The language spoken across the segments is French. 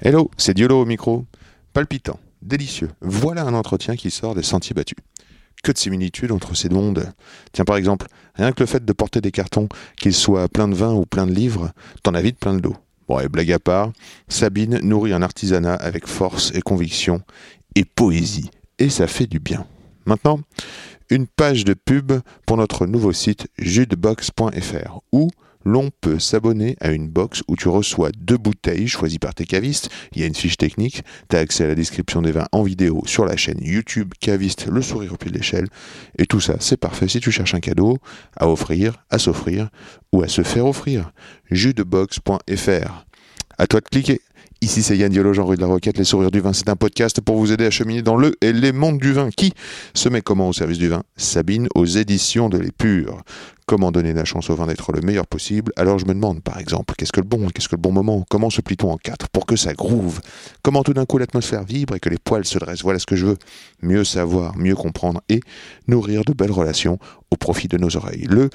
Hello, c'est Diolo au micro. Palpitant, délicieux. Voilà un entretien qui sort des sentiers battus. Que de similitudes entre ces deux mondes. Tiens, par exemple, rien que le fait de porter des cartons, qu'ils soient pleins de vin ou pleins de livres, t'en as vite plein de dos. Bon, et blague à part, Sabine nourrit un artisanat avec force et conviction et poésie. Et ça fait du bien. Maintenant, une page de pub pour notre nouveau site judebox.fr où l'on peut s'abonner à une box où tu reçois deux bouteilles choisies par tes cavistes. Il y a une fiche technique, tu as accès à la description des vins en vidéo sur la chaîne YouTube Caviste Le Sourire au pied de l'échelle. Et tout ça, c'est parfait si tu cherches un cadeau à offrir, à s'offrir ou à se faire offrir. judebox.fr. À toi de cliquer. Ici, c'est Yann Diolo, Jean-Rue de la Roquette, Les Sourires du Vin. C'est un podcast pour vous aider à cheminer dans le et les mondes du vin. Qui se met comment au service du vin? Sabine aux éditions de l'Épure. Comment donner la chance au vin d'être le meilleur possible? Alors je me demande, par exemple, qu'est-ce que le bon, qu'est-ce que le bon moment? Comment se plie-t-on en quatre pour que ça groove? Comment tout d'un coup l'atmosphère vibre et que les poils se dressent? Voilà ce que je veux. Mieux savoir, mieux comprendre et nourrir de belles relations au profit de nos oreilles. Le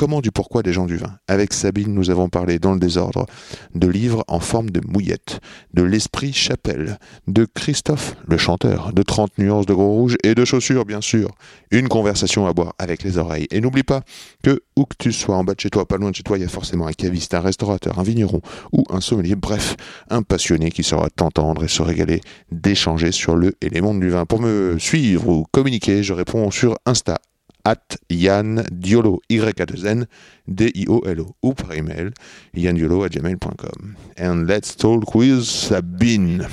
Comment du pourquoi des gens du vin. Avec Sabine, nous avons parlé dans le désordre de livres en forme de mouillette, de l'esprit chapelle, de Christophe, le chanteur, de 30 nuances de gros rouge et de chaussures, bien sûr. Une conversation à boire avec les oreilles. Et n'oublie pas que, où que tu sois, en bas de chez toi, pas loin de chez toi, il y a forcément un caviste, un restaurateur, un vigneron ou un sommelier, bref, un passionné qui saura t'entendre et se régaler d'échanger sur le et les mondes du vin. Pour me suivre ou communiquer, je réponds sur Insta at Yann Diolo, y a 2 n D-I-O-L-O, ou par email, yandiolo at gmail.com. And let's talk with Sabine.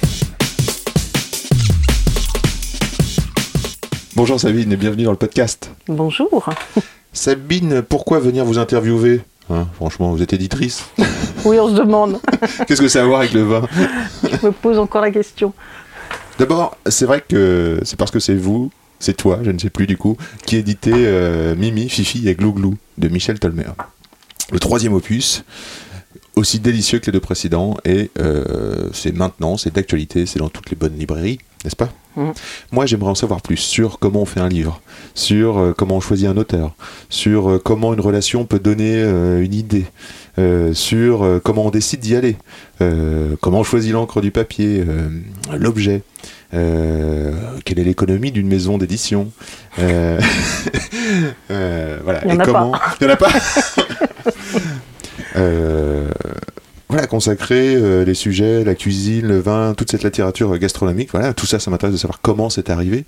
Bonjour Sabine et bienvenue dans le podcast. Bonjour. Sabine, pourquoi venir vous interviewer? Hein, franchement, vous êtes éditrice. Oui, on se demande. Qu'est-ce que ça a à voir avec le vin? Je me pose encore la question. D'abord, c'est vrai que c'est parce que c'est vous, c'est toi, je ne sais plus du coup, qui éditez euh, Mimi, Fifi et Glouglou de Michel Tolmer. Le troisième opus, aussi délicieux que les deux précédents, et euh, c'est maintenant, c'est d'actualité, c'est dans toutes les bonnes librairies, n'est-ce pas? Mhm. Moi, j'aimerais en savoir plus sur comment on fait un livre, sur euh, comment on choisit un auteur, sur comment une relation peut donner une idée, euh, sur euh, comment on décide d'y aller, euh, comment on choisit l'encre du papier, l'objet, euh, quelle est l'économie d'une maison d'édition. euh, euh, voilà. Il y en comment... En a pas. Voilà, consacrer les sujets, la cuisine, le vin, toute cette littérature gastronomique, voilà, tout ça, ça m'intéresse de savoir comment c'est arrivé.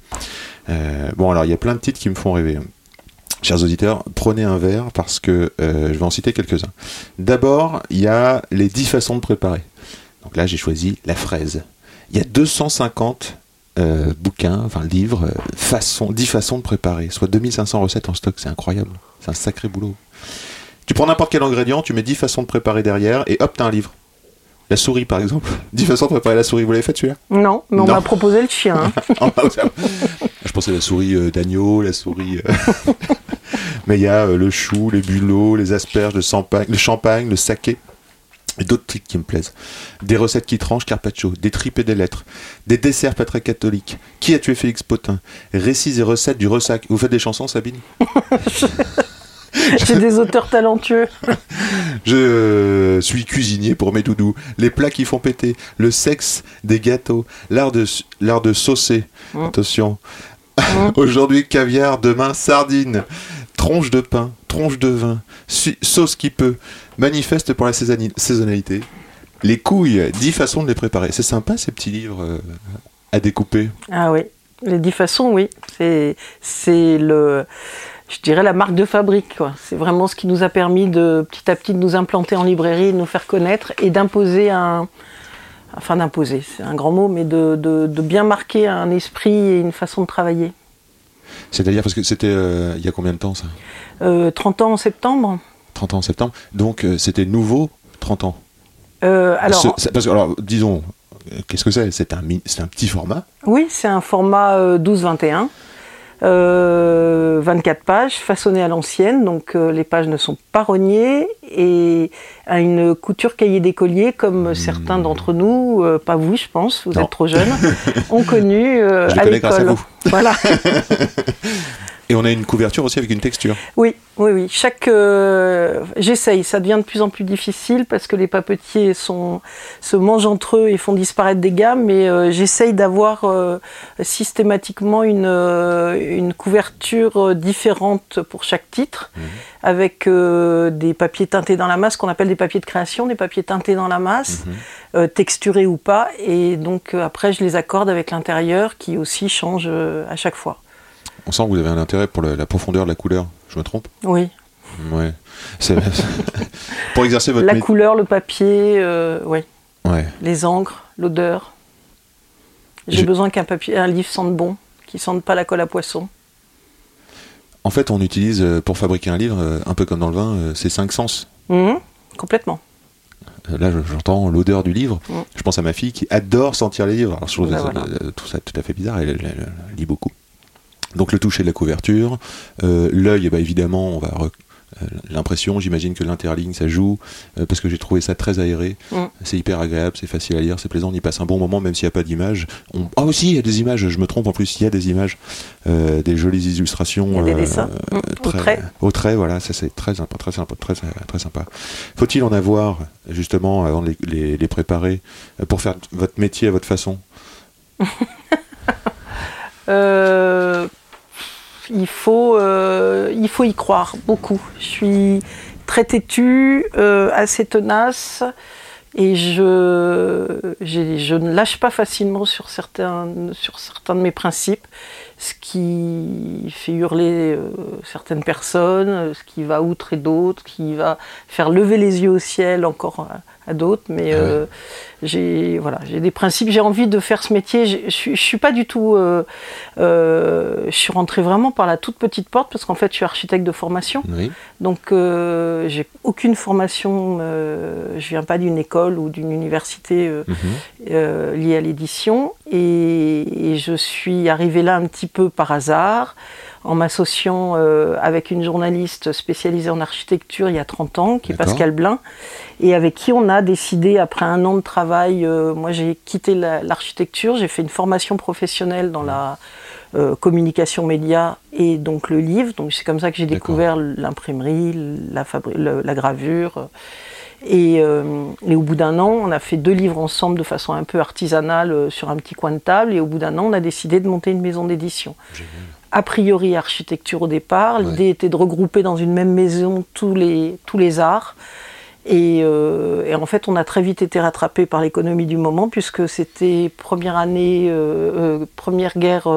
Bon, alors il y a plein de titres qui me font rêver. Chers auditeurs, prenez un verre parce que je vais en citer quelques-uns. D'abord, il y a les 10 façons de préparer. Donc là, j'ai choisi la fraise. Il y a 250 euh, bouquins, enfin livres, euh, façons, 10 façons de préparer, soit 2500 recettes en stock, c'est incroyable. C'est un sacré boulot. Tu prends n'importe quel ingrédient, tu mets 10 façons de préparer derrière et hop, t'as un livre. La souris, par exemple. 10 façons de préparer la souris, vous l'avez fait celui-là? Non, mais on m'a proposé le chien. hein. Ah, bah, Je pensais à la souris euh, d'agneau, la souris. Mais il y a le chou, les bulots, les asperges, le champagne, le, champagne, le saké. D'autres trucs qui me plaisent. Des recettes qui tranchent, carpaccio, des tripes et des lettres, des desserts pas très catholiques. Qui a tué Félix Potin? Récits et recettes du ressac. Vous faites des chansons, Sabine? J'ai des auteurs talentueux. Je suis cuisinier pour mes doudous. Les plats qui font péter, le sexe des gâteaux, l'art de, l'art de saucer. Mm. Attention. Aujourd'hui caviar, demain sardine. Tronche de pain, tronche de vin, sauce qui peut. Manifeste pour la saisonnalité. Les couilles, 10 façons de les préparer. C'est sympa ces petits livres euh, à découper. Ah oui, les dix façons, oui. C'est, le, je dirais la marque de fabrique. C'est vraiment ce qui nous a permis de petit à petit de nous implanter en librairie, de nous faire connaître et d'imposer un, enfin d'imposer, c'est un grand mot, mais de bien marquer un esprit et une façon de travailler. C'est-à-dire parce que c'était euh, il y a combien de temps ça Euh, 30 ans en septembre. 30 ans en septembre. Donc euh, c'était nouveau 30 ans. Euh, alors, Ce- parce que, alors, disons, qu'est-ce que c'est? C'est un, un petit format. Oui, c'est un format euh, 12-21. Euh, 24 pages, façonné à l'ancienne, donc euh, les pages ne sont pas rognées et à une couture cahier d'écolier comme certains d'entre nous, euh, pas vous je pense, vous. Non. êtes trop jeunes, ont connu euh, Je à l'école. Voilà. Et on a une couverture aussi avec une texture. Oui, oui, oui. Chaque, euh, j'essaye. Ça devient de plus en plus difficile parce que les papetiers sont, se mangent entre eux et font disparaître des gammes. Mais euh, j'essaye d'avoir euh, systématiquement une, une couverture différente pour chaque titre, avec euh, des papiers teintés dans la masse, qu'on appelle des papiers de création, des papiers teintés dans la masse, euh, texturés ou pas. Et donc après, je les accorde avec l'intérieur, qui aussi change à chaque fois. On sent que vous avez un intérêt pour la, la profondeur de la couleur. Je me trompe Oui. Ouais. Pour exercer votre La mé- couleur, le papier, euh, oui. Ouais. les encres, l'odeur. J'ai besoin qu'un papier, un livre sente bon, qu'il sente pas la colle à poisson. En fait, on utilise euh, pour fabriquer un livre, euh, un peu comme dans le vin, euh, ces cinq sens. Mhm, complètement. Là, je- j'entends l'odeur du livre. Mm. Je pense à ma fille qui adore sentir les livres. Alors, je trouve Ben ça- voilà. tout ça tout à fait bizarre. Elle, elle- elle- elle lit beaucoup. Donc, le toucher de la couverture. Euh, L'œil, eh ben, évidemment, on va euh, l'impression. J'imagine que l'interligne, ça joue. euh, parce que j'ai trouvé ça très aéré. Mm. C'est hyper agréable, c'est facile à lire, c'est plaisant. On y passe un bon moment, même s'il n'y a pas d'image. On... Ah, aussi, il y a des images. Je me trompe en plus. Il y a des images, euh, des jolies illustrations. Il y a des dessins. euh, Mm. Au trait. au trait, voilà, ça c'est très sympa, très sympa, très, très sympa. Faut-il en avoir justement avant de les, les- les préparer pour faire votre métier à votre façon? Euh, il, faut, euh, il faut y croire beaucoup. Je suis très têtue, euh, assez tenace, et je, ne lâche pas facilement sur certains, de mes principes, ce qui fait hurler euh, certaines personnes, ce qui va outrer d'autres, qui va faire lever les yeux au ciel encore à, d'autres. Mais Ah euh, j'ai voilà, j'ai des principes, j'ai envie de faire ce métier. Je suis- pas du tout. euh, euh, je suis rentrée vraiment par la toute petite porte parce qu'en fait, je suis architecte de formation. Oui. Donc, j'ai aucune formation. je viens pas d'une école ou d'une université Mhm. liée à l'édition. Et, et je suis arrivée là un petit peu par hasard, en m'associant euh, avec une journaliste spécialisée en architecture il y a 30 ans, qui est. Pascal Blin, et avec qui on a décidé, après un an de travail, euh, moi j'ai quitté la- l'architecture, j'ai fait une formation professionnelle dans la euh, communication média et donc le livre. Donc c'est comme ça que j'ai découvert l'imprimerie, la, fabri- le- la gravure. Et, et au bout d'un an, on a fait deux livres ensemble de façon un peu artisanale sur un petit coin de table. Et au bout d'un an, on a décidé de monter une maison d'édition. A priori architecture au départ. L'idée était de regrouper dans une même maison tous les, tous les arts. Et, euh, et en fait, on a très vite été rattrapé par l'économie du moment, puisque c'était première année, euh, euh, première guerre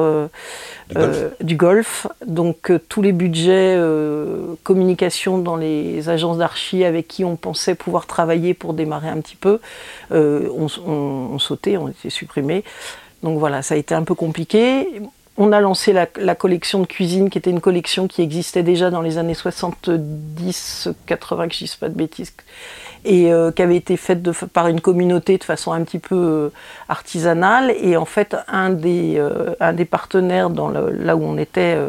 Du Golfe. du. Donc tous les budgets communication dans les agences d'archi avec qui on pensait pouvoir travailler pour démarrer un petit peu, euh, on, on, on sautait, on était supprimés. Donc voilà, ça a été un peu compliqué. On a lancé la, la collection de cuisine, qui était une collection qui existait déjà dans les années 70-80, que je dise pas de bêtises, et euh, qui avait été faite de, par une communauté de façon un petit peu euh, artisanale. Et en fait, un des, euh, un des partenaires dans le- là où on était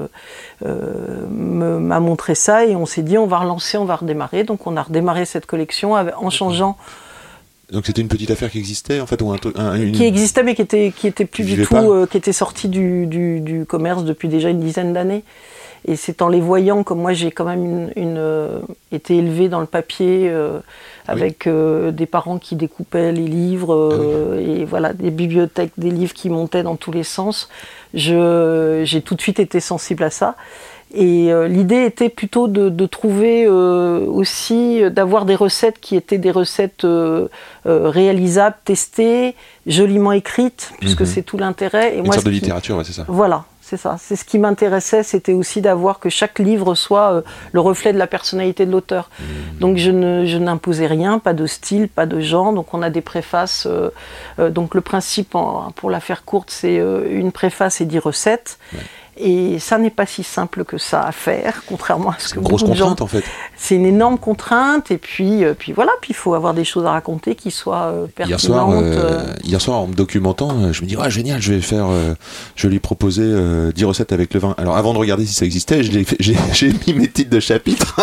euh, m'a montré ça et on s'est dit on va relancer, on va redémarrer. Donc on a redémarré cette collection en changeant, Donc c'était une petite affaire qui existait en fait ou un un- une- qui existait mais qui était, qui était plus du tout, euh, qui était sorti du, du- du commerce depuis déjà une dizaine d'années. Et c'est en les voyant, comme moi j'ai quand même une, une, euh, été élevée dans le papier, euh, avec des parents qui découpaient les livres, euh, et voilà, des bibliothèques, des livres qui montaient dans tous les sens. Je- J'ai tout de suite été sensible à ça. Et euh, l'idée était plutôt de, de trouver euh, aussi, euh, d'avoir des recettes qui étaient des recettes euh, réalisables, testées, joliment écrites, puisque Mhm. c'est tout l'intérêt. Une moi, sorte de littérature, ouais, c'est ça. voilà, c'est ça. C'est ce qui m'intéressait, c'était aussi d'avoir que chaque livre soit euh, le reflet de la personnalité de l'auteur. Donc je n'imposais rien, pas de style, pas de genre. Donc on a des préfaces. euh, euh, donc le principe, en- pour la faire courte, c'est une préface et dix recettes. Et ça n'est pas si simple que ça à faire, contrairement à ce que une grosse contrainte en fait. c'est une énorme contrainte et puis, euh, puis voilà, puis il faut avoir des choses à raconter qui soient euh, Hier soir, pertinentes. euh, hier soir, en me documentant, je me dis, ah, génial, je vais faire, je vais lui proposer euh, 10 recettes avec le vin. Alors, avant de regarder si ça existait, j'ai mis mes titres de chapitre.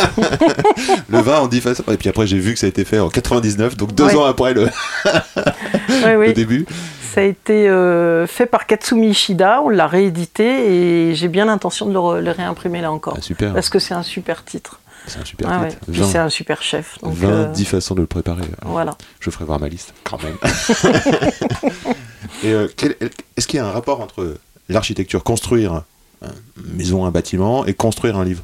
le vin en 10 façons. Et puis après, j'ai vu que ça a été fait en 99, donc deux Ouais. ans après le, Ouais, oui. le début. Ça a été euh, fait par Katsumi Ishida, on l'a réédité et j'ai bien l'intention de le, réimprimer là encore. Ah, super, Parce que c'est un super titre. c'est un super Ah ouais. titre. Puis 20, c'est un super chef. Donc, 20, euh, 10 façons de le préparer. voilà. Je ferai voir ma liste, quand même. Et euh, est-ce qu'il y a un rapport entre l'architecture, construire une maison, un bâtiment, et construire un livre?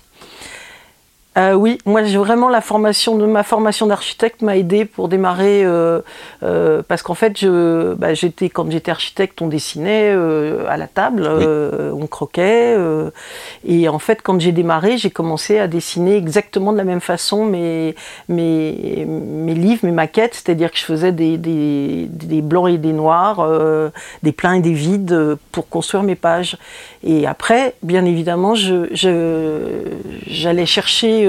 Euh, oui, moi j'ai vraiment la formation de ma formation d'architecte m'a aidé pour démarrer euh, euh, parce qu'en fait je bah, j'étais quand j'étais architecte on dessinait à la table on croquait et en fait quand j'ai démarré j'ai commencé à dessiner exactement de la même façon mes mes, mes livres mes maquettes c'est-à-dire que je faisais des, des, des blancs et des noirs des pleins et des vides pour construire mes pages. Et après bien évidemment je je- j'allais chercher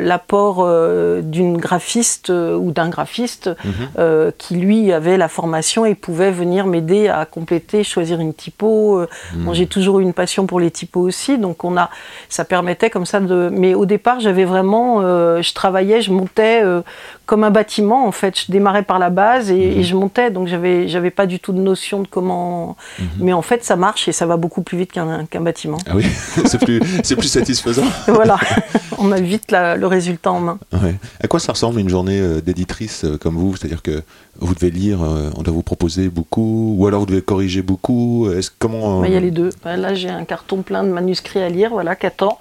l'apport euh, d'une graphiste euh, ou d'un graphiste euh, qui lui avait la formation et pouvait venir m'aider à compléter, choisir une typo. Euh, Moi, j'ai toujours eu une passion pour les typos aussi, donc on a, ça permettait comme ça de. Mais au départ, j'avais vraiment, euh, je travaillais, je montais euh, comme un bâtiment en fait. Je démarrais par la base et, et je montais, donc j'avais, j'avais pas du tout de notion de comment. Mais en fait, ça marche et ça va beaucoup plus vite qu'un bâtiment. Ah oui, c'est plus, c'est plus satisfaisant. voilà, on a vite la- le résultat en main. Ouais. À quoi ça ressemble une journée euh, d'éditrice euh, comme vous? C'est-à-dire que vous devez lire, euh, on doit vous proposer beaucoup, ou alors vous devez corriger beaucoup. Est-ce comment Bah, Il y a les deux. Bah, Là, j'ai un carton plein de manuscrits à lire, voilà, 4 ans.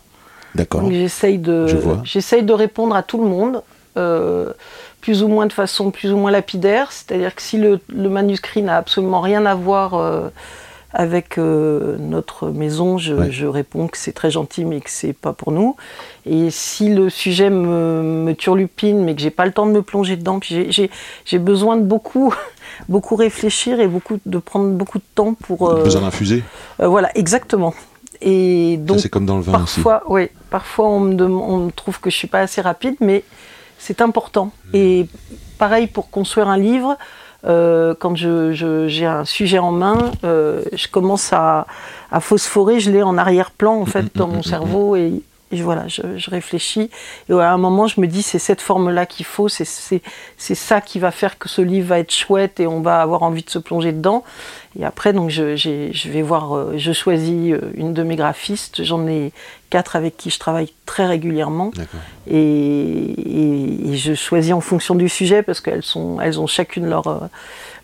D'accord. Donc j'essaye de, j'essaye de répondre à tout le monde, euh, plus ou moins de façon plus ou moins lapidaire. C'est-à-dire que si le, le manuscrit n'a absolument rien à voir euh, avec euh, notre maison, je, Ouais. je réponds que c'est très gentil, mais que c'est pas pour nous. Et si le sujet me, me turlupine, mais que j'ai pas le temps de me plonger dedans, puis j'ai- besoin de beaucoup, beaucoup réfléchir et beaucoup de prendre beaucoup de temps pour. euh, Besoin d'infuser euh, voilà, exactement. Et donc c'est comme dans le vin aussi. Parfois, oui. Parfois, on me, on me trouve que je suis pas assez rapide, mais c'est important. Et pareil pour construire un livre. euh, quand je- je- j'ai un sujet en main, euh, je commence à, à phosphorer, je l'ai en arrière-plan en fait dans mon cerveau et, et voilà, je, je réfléchis. Et à un moment, je me dis c'est cette forme-là qu'il faut, c'est ça qui va faire que ce livre va être chouette et on va avoir envie de se plonger dedans. Et après, donc, je, vais voir, euh, je choisis euh, une de mes graphistes. J'en ai quatre avec qui je travaille très régulièrement. Et, et- et je choisis en fonction du sujet parce qu'elles sont, elles ont chacune leur, euh,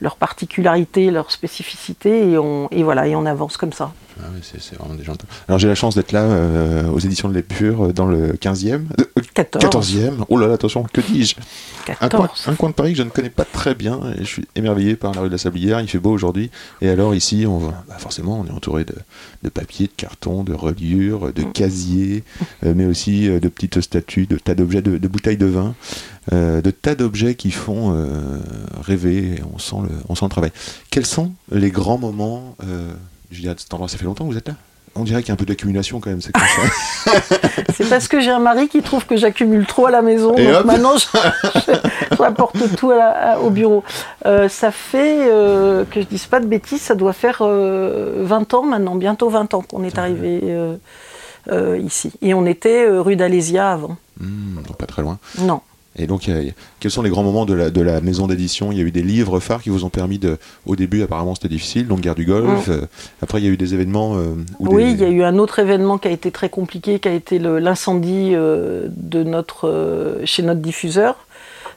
leur particularité, leur spécificité. Et, on, et voilà, et on avance comme ça. Ah oui, c'est vraiment des gens. Alors j'ai la chance d'être là euh, aux éditions de l'Épure euh, dans le 15e, euh, 14. 14e. Oh là là, attention, que dis-je? Un coin, 14. un coin de Paris que je ne connais pas très bien et je suis émerveillé par la rue de la Sablière. Il fait beau aujourd'hui. Et alors ici, on va, bah forcément, on est entouré de, de papier, de carton, de reliures, de casiers, euh, mais aussi euh, de petites statues, de tas d'objets, de, de bouteilles de vin, euh, de tas d'objets qui font euh, rêver. Et on sent le, on sent le travail. Quels sont les grands moments Je dis à cet endroit, ça fait longtemps que vous êtes là? On dirait qu'il y a un peu d'accumulation quand même. C'est comme ça. C'est parce que j'ai un mari qui trouve que j'accumule trop à la maison. Et donc hop. maintenant, je, je- je rapporte tout à la- à- au bureau. Euh, ça fait, euh, que je dise pas de bêtises, ça doit faire euh, 20 ans maintenant, bientôt 20 ans qu'on est arrivé euh, ici. Et on était rue d'Alésia avant. Hmm, donc pas très loin. Non. Et donc, a- quels sont les grands moments de la, de la maison d'édition? Il y a eu des livres phares qui vous ont permis de. Au début, apparemment, c'était difficile, donc guerre du Golfe. euh, après, il y a eu des événements. euh, Oui, des- il y a eu un autre événement qui a été très compliqué, qui a été l'incendie euh, de notre, chez notre diffuseur.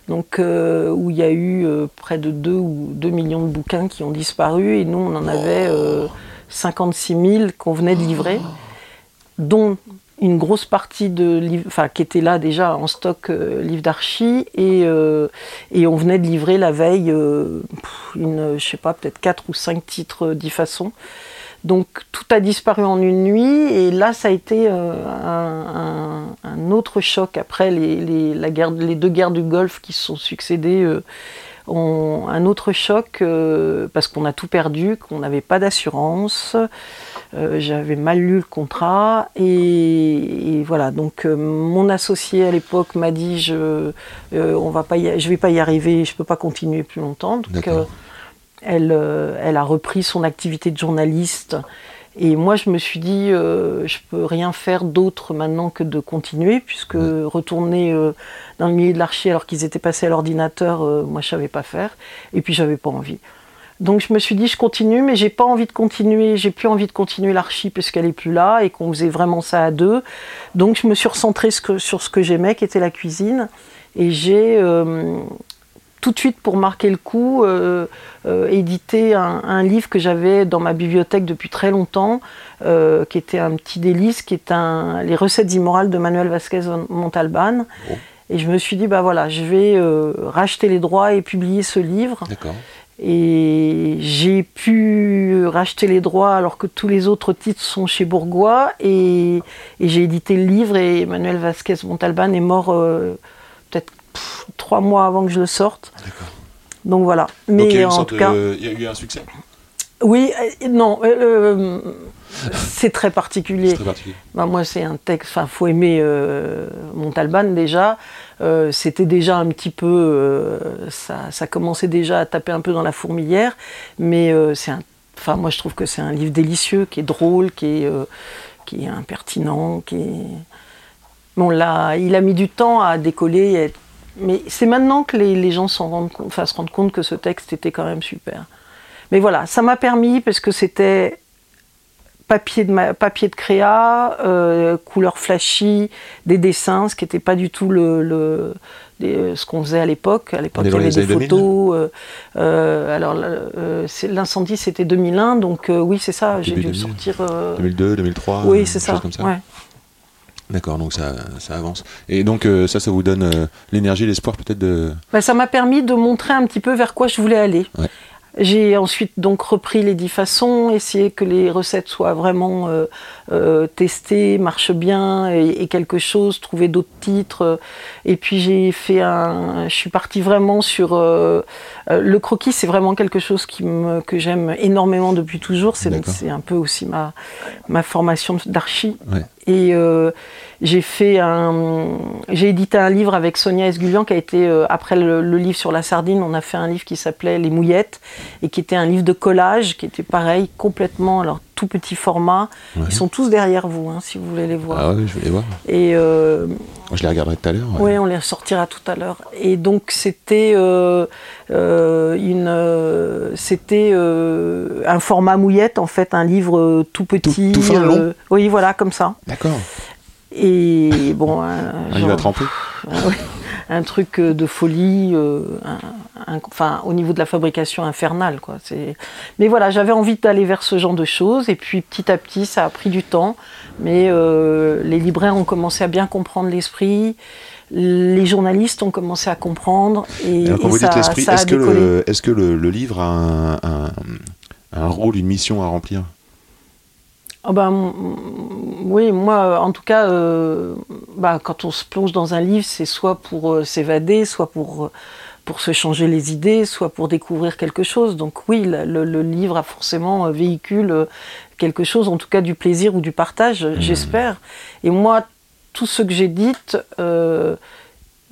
Donc, où il y a eu près de 2 ou 2 millions de bouquins qui ont disparu, et nous, on en avait euh, 56 000 qu'on venait de livrer, dont une grosse partie de livres, enfin, qui était là déjà en stock euh, livres d'archi, et, euh, et on venait de livrer la veille, euh, une, je sais pas, peut-être 4 ou 5 titres euh, façons. Donc tout a disparu en une nuit et là ça a été euh, un, autre choc après les, les- la guerre, les deux guerres du Golfe qui se sont succédées. euh, un autre choc euh, parce qu'on a tout perdu, qu'on n'avait pas d'assurance, euh, j'avais mal lu le contrat et, et voilà. Donc euh, mon associé à l'époque m'a dit je, euh, on va pas, y- je vais pas y arriver, je peux pas continuer plus longtemps. Donc elle, elle a repris son activité de journaliste. Et moi, je me suis dit, euh, je peux rien faire d'autre maintenant que de continuer, puisque retourner euh, dans le milieu de l'archi alors qu'ils étaient passés à l'ordinateur, euh, moi, je savais pas faire. Et puis, j'avais pas envie. Donc, je me suis dit, je continue, mais j'ai pas envie de continuer. J'ai plus envie de continuer l'archi puisqu'elle est plus là et qu'on faisait vraiment ça à deux. Donc, je me suis recentrée ce que- sur ce que j'aimais, qui était la cuisine. Et j'ai euh, tout de suite, pour marquer le coup, euh, euh, édité un, un livre que j'avais dans ma bibliothèque depuis très longtemps, qui était un petit délice, qui est un, les recettes immorales de Manuel Vasquez Montalban. Oh. Et je me suis dit, bah voilà, je vais racheter les droits et publier ce livre. D'accord. Et j'ai pu racheter les droits alors que tous les autres titres sont chez Bourgois. Et, et j'ai édité le livre et Manuel Vasquez Montalban est mort euh, peut-être trois mois avant que je le sorte. D'accord. Donc voilà. Mais Donc il y a eu une en sorte, tout cas, il y a eu un succès. Oui, euh, non, euh, euh, c'est très particulier. C'est très particulier. Bah, moi, c'est un texte. Enfin, faut aimer euh, Montalban déjà. Euh, C'était déjà un petit peu. euh, ça, ça commençait déjà à taper un peu dans la fourmilière. Mais c'est un. Enfin, moi, je trouve que c'est un livre délicieux, qui est drôle, qui est, qui est impertinent, qui est. Bon, là, il a mis du temps à décoller. et à être- Mais c'est maintenant que les, les gens rendent se rendent compte que ce texte était quand même super. Mais voilà, ça m'a permis parce que c'était papier de, ma- papier de créa, euh, couleur flashy, des dessins, ce qui n'était pas du tout le, le- des- ce qu'on faisait à l'époque. À l'époque, il y avait des années 2000, photos. euh, euh, alors, euh, l'incendie, c'était 2001, donc euh, oui, c'est ça, j'ai dû le 2000. sortir. euh, 2002, 2003. oui, euh, c'est ça. comme ça. ouais. D'accord, donc ça, ça avance. Et donc euh, ça, ça vous donne euh, l'énergie, l'espoir peut-être de. Bah, ça m'a permis de montrer un petit peu vers quoi je voulais aller. Ouais. J'ai ensuite donc repris les dix façons, essayé que les recettes soient vraiment euh, testées, marchent bien et, et quelque chose, trouver d'autres titres. Et puis j'ai fait un, je suis partie vraiment sur euh, euh, le croquis, c'est vraiment quelque chose qui me, que j'aime énormément depuis toujours. C'est un peu aussi ma ma formation d'archi. Ouais. Et euh, j'ai fait un, j'ai édité un livre avec Sonia Esgulian qui a été euh, après le, le livre sur la sardine, on a fait un livre qui s'appelait Les Mouillettes et qui était un livre de collage qui était pareil complètement alors tout petit format. Ouais. Ils sont tous derrière vous hein, si vous voulez les voir. Ah ouais, je vais les voir. Et euh, je les regarderai tout à l'heure. oui, on les ressortira tout à l'heure. Et donc c'était euh, euh, une, euh, c'était un format mouillette en fait, un livre tout petit. tout fin, long oui, voilà, comme ça. D'accord. Et bon, un, Un livre genre- à tremper. ah oui, un truc euh, de folie, euh, un- un- enfin au niveau de la fabrication infernale quoi. Mais voilà, j'avais envie d'aller vers ce genre de choses et puis petit à petit ça a pris du temps, mais euh, les libraires ont commencé à bien comprendre l'esprit, les journalistes ont commencé à comprendre et, Alors, quand et vous ça, dites l'esprit, est-ce que, le, est-ce que le, le livre a un, un, un rôle, une mission à remplir? Ah ben, oui, moi, en tout cas, euh, bah, quand on se plonge dans un livre, c'est soit pour euh, s'évader, soit pour, euh, pour se changer les idées, soit pour découvrir quelque chose. Donc oui, le, livre a forcément euh, véhicule euh, quelque chose, en tout cas du plaisir ou du partage, j'espère. Et moi, tout ce que euh,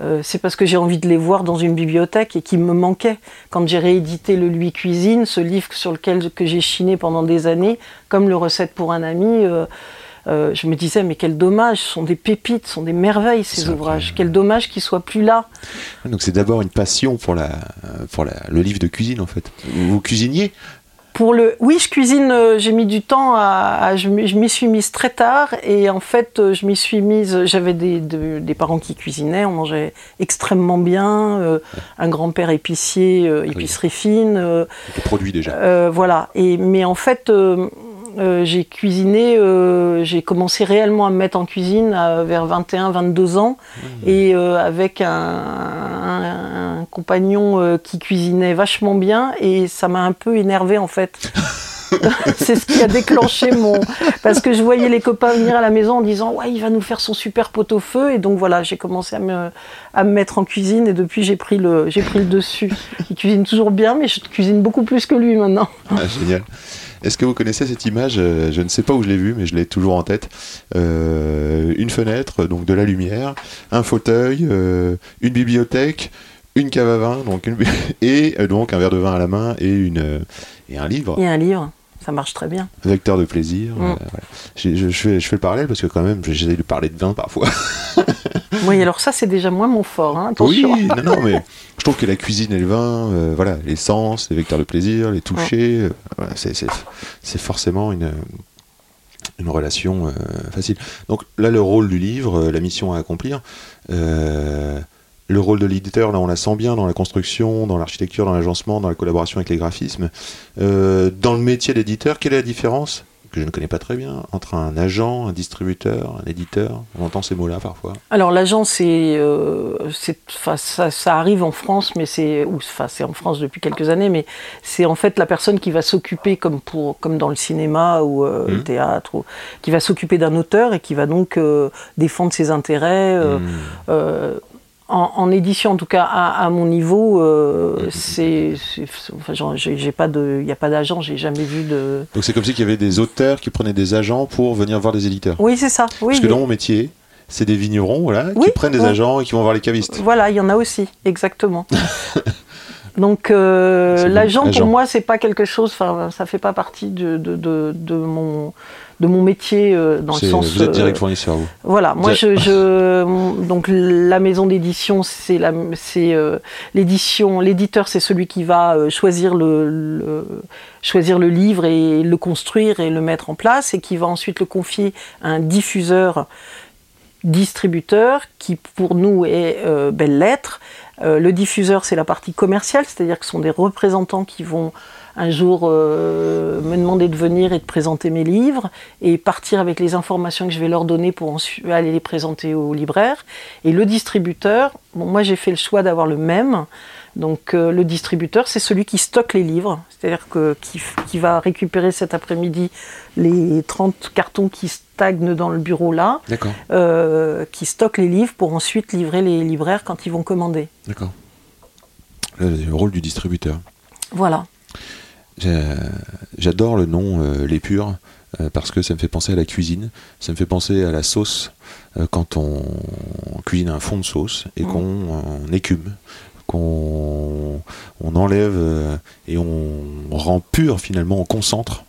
euh, c'est parce que j'ai envie de les voir dans une bibliothèque et qui me manquait. Quand j'ai réédité le Lui Cuisine, ce livre sur lequel que j'ai chiné pendant des années, comme le Recette pour un ami, euh, euh, je me disais mais quel dommage, ce sont des pépites, ce sont des merveilles ces ouvrages. Quel dommage qu'ils soient plus là. Donc c'est d'abord une passion pour, la, pour la, le livre de cuisine en fait. Vous, cuisiniez? Pour le, oui, je cuisine. euh, j'ai mis du temps à, à- je m'y suis mise très tard et en fait, euh, je m'y suis mise. J'avais des, de- des parents qui cuisinaient, on mangeait extrêmement bien. euh, un grand-père épicier, euh, épicerie fine. euh, produit déjà. Voilà. Et, mais en fait, euh, j'ai cuisiné, euh, j'ai commencé réellement à me mettre en cuisine à- vers 21-22 ans. Et euh, avec un, un- un compagnon qui cuisinait vachement bien. Et ça m'a un peu énervé en fait. c'est ce qui a déclenché mon. Parce que je voyais les copains venir à la maison en disant Ouais, il va nous faire son super pot-au-feu. Et donc voilà, j'ai commencé à me, à me mettre en cuisine. Et depuis, j'ai pris, le, j'ai pris le dessus. Il cuisine toujours bien, mais je cuisine beaucoup plus que lui maintenant. Ah, génial. Est-ce que vous connaissez cette image Euh, Je ne sais pas où je l'ai vue, mais je l'ai toujours en tête. Euh, une fenêtre, donc de la lumière, un fauteuil, euh, une bibliothèque, une cave à vin, donc une... et donc un verre de vin à la main et, une, et un livre. A un livre, ça marche très bien. Vecteur de plaisir. Mm. euh, voilà. Je, je fais, je fais le parallèle parce que quand même, j'essaie de parler de vin parfois. Oui, alors ça, c'est déjà moins mon fort, hein, attention. Oui, non, non, mais je trouve que la cuisine et le vin, euh, voilà, les sens, les vecteurs de plaisir, les touchés, euh, voilà, c'est, forcément une, une relation euh, facile. Donc là, le rôle du livre, la mission à accomplir, le rôle de l'éditeur, là, on la sent bien dans la construction, dans l'architecture, dans l'agencement, dans la collaboration avec les graphismes. Dans le métier d'éditeur, quelle est la différence? Que je ne connais pas très bien, entre un agent, un distributeur, un éditeur On entend ces mots-là parfois. Alors l'agent, c'est, euh, ça, ça arrive en France, mais c'est, ou, enfin, c'est en France depuis quelques années, mais c'est en fait la personne qui va s'occuper, comme pour, comme dans le cinéma ou euh, le Mhm. théâtre, ou- qui va s'occuper d'un auteur et qui va donc euh, défendre ses intérêts. Hmm. En, en édition, en tout cas à, à mon niveau, euh, c'est, enfin, j'ai, pas de, il n'y a pas d'agent, j'ai jamais vu de. Donc c'est comme si qu'il y avait des auteurs qui prenaient des agents pour venir voir des éditeurs. Oui, c'est ça. Oui, Parce que dans mon métier, c'est des vignerons voilà, Oui, qui prennent des ouais. agents et qui vont voir les cavistes. Voilà, il y en a aussi, exactement. Donc euh, l'agent agent. pour moi c'est pas quelque chose, enfin ça fait pas partie de, de, de, de mon de mon métier euh, dans le sens. vous êtes euh, direct fournisseur, vous. voilà, moi je, donc la maison d'édition c'est la c'est euh, l'édition l'éditeur c'est celui qui va choisir le, le- choisir le livre et le construire et le mettre en place et qui va ensuite le confier à un diffuseur distributeur qui pour nous est euh, Belles Lettres. Euh, le diffuseur c'est la partie commerciale, c'est-à-dire que ce sont des représentants qui vont un jour euh, me demander de venir et de présenter mes livres et partir avec les informations que je vais leur donner pour ensuite aller les présenter aux libraires. Et le distributeur, bon, moi j'ai fait le choix d'avoir le même. Donc euh, le distributeur, c'est celui qui stocke les livres, c'est-à-dire qui, qui va récupérer cet après-midi les 30 cartons qui stagnent dans le bureau là, euh, qui stocke les livres pour ensuite livrer les libraires quand ils vont commander. d'accord. Le rôle du distributeur. Voilà. J'adore le nom euh, Les Purs euh, parce que ça me fait penser à la cuisine, ça me fait penser à la sauce euh, quand on cuisine un fond de sauce et Mm. qu'on on écume, qu'on on enlève euh, et on rend pur finalement, on concentre.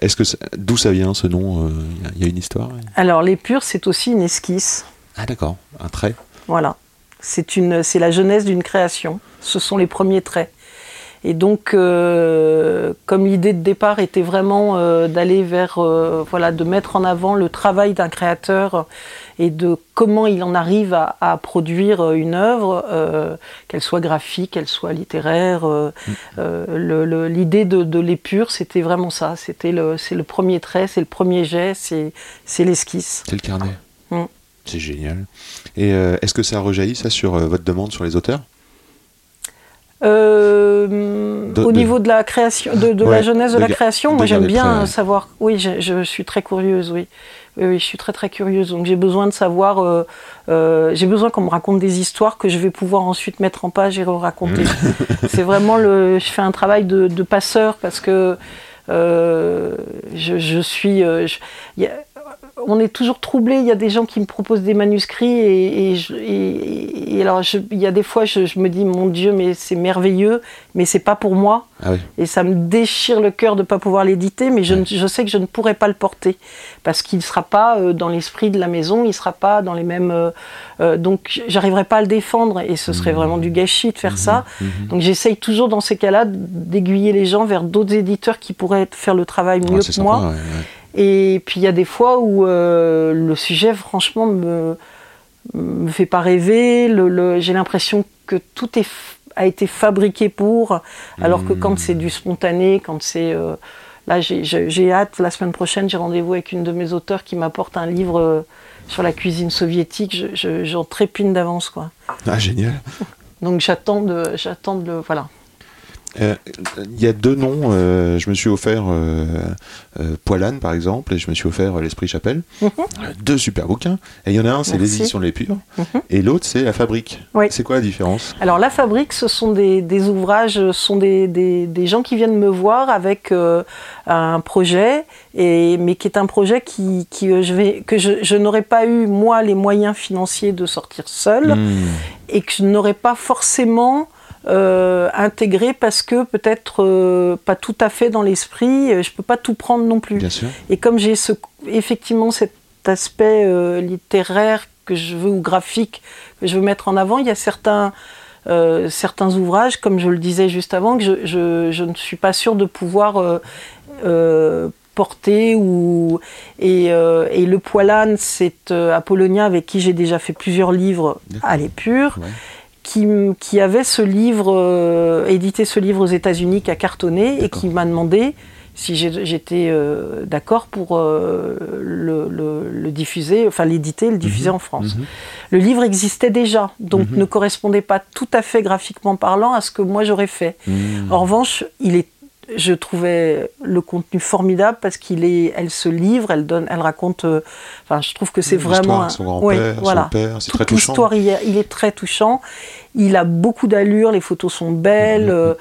Est-ce que d'où ça vient ce nom Il y a- il y, a une histoire? Alors les purs, c'est aussi une esquisse. Ah d'accord, un trait. Voilà. C'est une, c'est la jeunesse d'une création. Ce sont les premiers traits. Et donc, euh, comme l'idée de départ était vraiment euh, d'aller vers, euh, voilà, de mettre en avant le travail d'un créateur et de comment il en arrive à, à produire une œuvre, qu'elle soit graphique, qu'elle soit littéraire. le- le- l'idée de, de l'épure, c'était vraiment ça. C'était le, c'est le premier trait, c'est le premier jet, c'est, c'est l'esquisse. C'est le carnet. Mm. C'est génial. Et est-ce que ça rejaillit ça sur votre demande sur les auteurs? Euh, De- au de- niveau de la création, de, de Ouais, la jeunesse de, la création, moi j'aime bien ouais. savoir. Oui, je, suis très curieuse, oui. Oui, oui, je suis très très curieuse. Donc j'ai besoin de savoir. euh, euh, j'ai besoin qu'on me raconte des histoires que je vais pouvoir ensuite mettre en page et raconter. C'est vraiment le. Je fais un travail de, de passeur parce que euh, je, je suis. euh, je- y a- on est toujours troublé. Il y a des gens qui me proposent des manuscrits et, et je- et- et alors je- il y a des fois je, je me dis mon Dieu mais c'est merveilleux mais c'est pas pour moi. Ah oui. et ça me déchire le cœur de ne pas pouvoir l'éditer mais je, sais que je ne pourrai pas le porter. Parce qu'il ne sera pas euh, dans l'esprit de la maison il ne sera pas dans les mêmes euh, euh, donc j'arriverai pas à le défendre. Et ce serait vraiment du gâchis de faire ça. Donc j'essaye toujours dans ces cas-là d'aiguiller les gens vers d'autres éditeurs qui pourraient faire le travail mieux Ouais, que moi sympa, ouais, ouais. Et puis il y a des fois où euh, le sujet, franchement, me, me fait pas rêver. Le, le- J'ai l'impression que tout est, a été fabriqué pour, alors que quand c'est du spontané, quand c'est. euh, là, j'ai- j'ai hâte, la semaine prochaine, j'ai rendez-vous avec une de mes auteurs qui m'apporte un livre euh, sur la cuisine soviétique. Je- je- J'en trépigne d'avance, quoi. Ah génial. Donc j'attends de, j'attends de, voilà. Euh, Il y a deux noms. euh, je me suis offert euh, euh, Poilane, par exemple, et je me suis offert L'Esprit Chapelle. Mhm. Deux super bouquins. Et il y en a un, c'est Les. Éditions de l'Épure, Mhm. et l'autre, c'est La Fabrique. Oui. C'est quoi la différence? Alors la fabrique, ce sont des, des ouvrages, ce sont des, des- des gens qui viennent me voir avec un projet, et, mais qui est un projet qui, qui, je vais, que je, je n'aurais pas eu moi les moyens financiers de sortir seul Hmm. et que je n'aurais pas forcément euh, intégré parce que peut-être euh, pas tout à fait dans l'esprit, euh, je peux pas tout prendre non plus. Bien sûr. Et comme j'ai ce, effectivement cet aspect euh, littéraire que je veux ou graphique que je veux mettre en avant, il y a certains, certains ouvrages, comme je le disais juste avant, que je, je- je ne suis pas sûre de pouvoir porter. Ou, et, euh, et le Poilane, c'est euh, Apollonia avec qui j'ai déjà fait plusieurs livres à l'épure. Ouais. Qui, avait ce livre, euh, édité ce livre aux États-Unis, qui a cartonné, et qui m'a demandé si j'étais euh, d'accord pour euh, le, le- le diffuser, enfin l'éditer, le diffuser en France. Mhm. Le livre existait déjà, donc Mhm. ne correspondait pas tout à fait graphiquement parlant à ce que moi j'aurais fait. En revanche, il est, je trouvais le contenu formidable parce qu'il est, elle se livre, elle donne, elle raconte. euh, Enfin, je trouve que c'est vraiment. un- son grand-père, Ouais, son voilà. père, c'est très Toute touchant. l'histoire, il, est- il est très touchant. Il a beaucoup d'allure, les photos sont belles. Mhm, euh,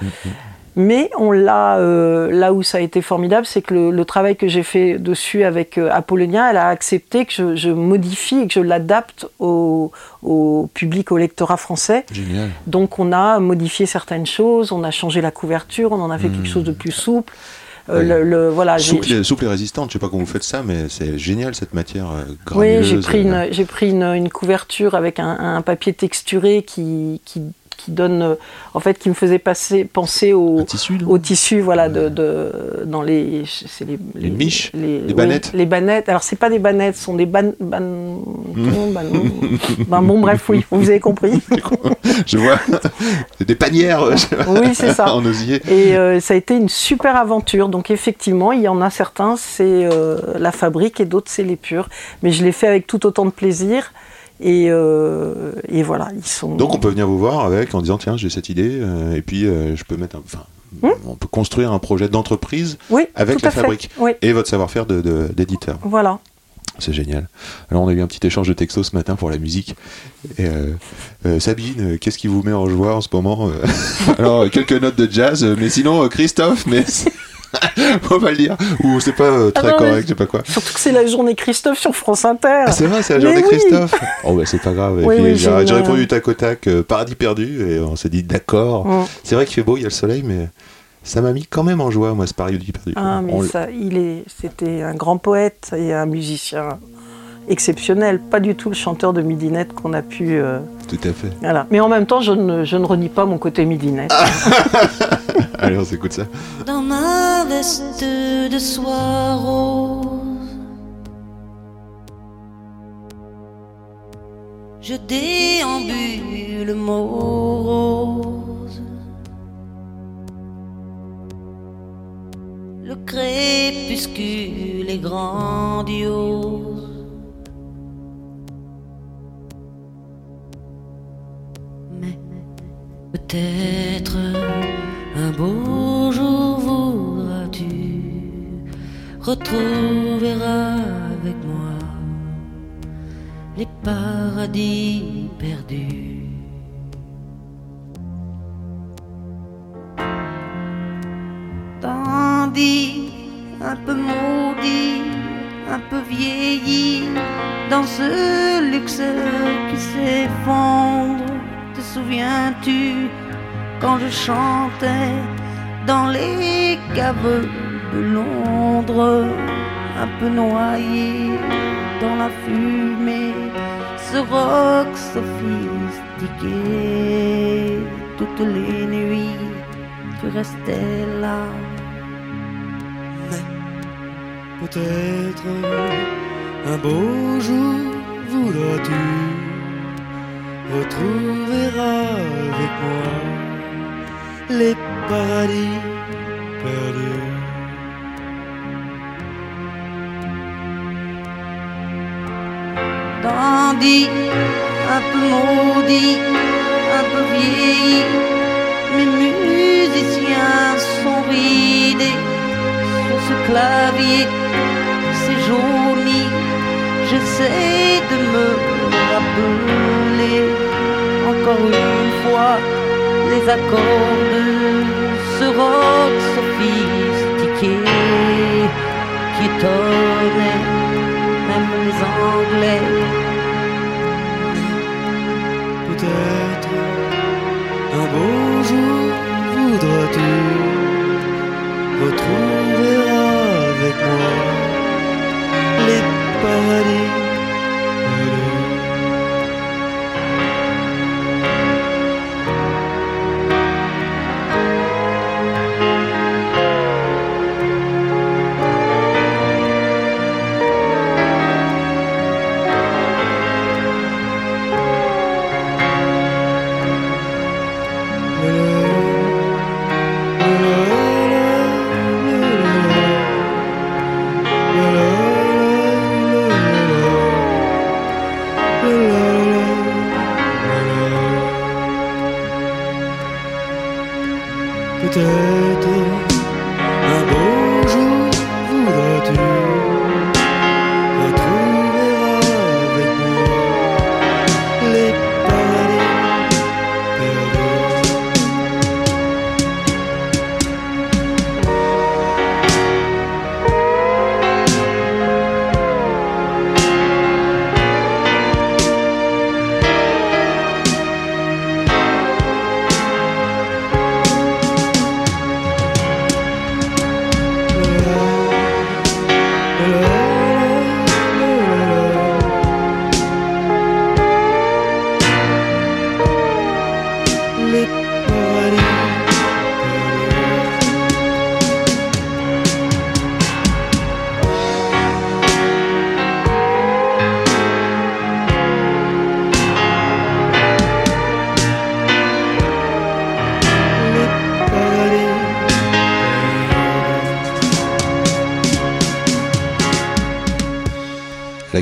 mais on l'a euh, là où ça a été formidable, c'est que le, le travail que j'ai fait dessus avec euh, Apollonia, elle a accepté que je, je modifie et que je l'adapte au, au public, au lectorat français. Génial. Donc on a modifié certaines choses, on a changé la couverture, on en a fait quelque chose de plus souple. Euh, Hmm. Ouais. le, le- voilà, j'ai- Souple, et- souple et résistante, je sais pas comment vous faites ça, mais c'est génial cette matière euh, Oui, granuleuse. j'ai pris, une, j'ai pris une, une couverture avec un, un papier texturé qui, qui, qui donne, euh, en fait, qui me faisait passer, penser au, tissu, au tissu, voilà, de, de- dans les, c'est les, Les miches, les oui, bannettes. les bannettes. Alors c'est pas des bannettes, ce sont des ban, ban- ben, bon bref, oui, vous avez compris. Je vois des panières euh, Oui, c'est ça. en osier. Et euh, ça a été une super aventure. Donc effectivement, il y en a certains, c'est euh, la fabrique et d'autres, c'est l'épure. Mais je l'ai fait avec tout autant de plaisir. Et, euh, et voilà, ils sont. Donc on peut venir vous voir avec en disant tiens j'ai cette idée euh, et puis euh, je peux mettre un, enfin Hmm on peut construire un projet d'entreprise oui, avec la fabrique. Oui, et votre savoir-faire de- de- d'éditeur. voilà. C'est génial. Alors on a eu un petit échange de textos ce matin pour la musique. Et, Sabine, qu'est-ce qui vous met en joie en ce moment Alors quelques notes de jazz, mais sinon Christophe, mais on va le dire. Ou c'est pas euh, très Ah non, correct, je sais pas quoi. Surtout que c'est la journée Christophe sur France Inter. Ah, c'est vrai, c'est la Mais journée oui. Christophe. Oh bah c'est pas grave. Et Oui, puis, oui, j'ai répondu tac au tac, euh, paradis perdu, et on s'est dit d'accord. Mm. C'est vrai qu'il fait beau, il y a le soleil, mais ça m'a mis quand même en joie, moi, ce paradis perdu. Ah, mais On- ça, il est, c'était un grand poète et un musicien exceptionnel. Pas du tout le chanteur de midinette qu'on a pu. euh, Tout à fait. voilà. Mais en même temps, je ne, je ne renie pas mon côté midinette. Ah. Allez, on s'écoute ça. dans ma veste de soie rose. Je déambule morose. Le crépuscule est grandiose. Peut-être un beau jour voudras-tu retrouver avec moi les paradis perdus. Tandis un peu maudit, un peu vieilli, dans ce luxe qui s'effondre, te souviens-tu quand je chantais dans les caves de Londres, un peu noyé dans la fumée, ce rock sophistiqué, toutes les nuits, tu restais là. Peut-être un beau jour voudras-tu retrouver avec moi? Les paradis perdus. Tandis un peu maudit, un peu vieilli, Mes musiciens sont ridés sur ce clavier, c'est jauni. J'essaie de me rappeler encore une fois les accords de ce rock sophistiqué qui étonnait même les Anglais. Peut-être un beau jour voudras-tu retrouver avec moi les paradis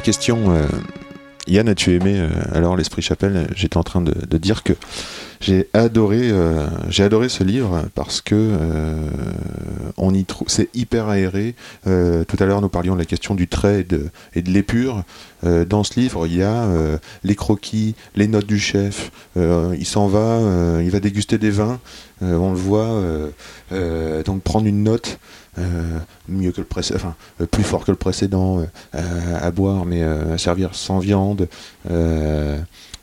question, euh, Yann, as-tu aimé euh, alors l'Esprit Chapelle J'étais en train de, de dire que j'ai adoré, euh, j'ai adoré ce livre parce que on y trouve, c'est hyper aéré. Euh, tout à l'heure, nous parlions de la question du trait et de, l'épure. Euh, dans ce livre, il y a euh, les croquis, les notes du chef. Il s'en va, il va déguster des vins. On le voit donc prendre une note. euh, mieux que le précédent, enfin euh, plus fort que le précédent euh, à boire, mais à servir sans viande.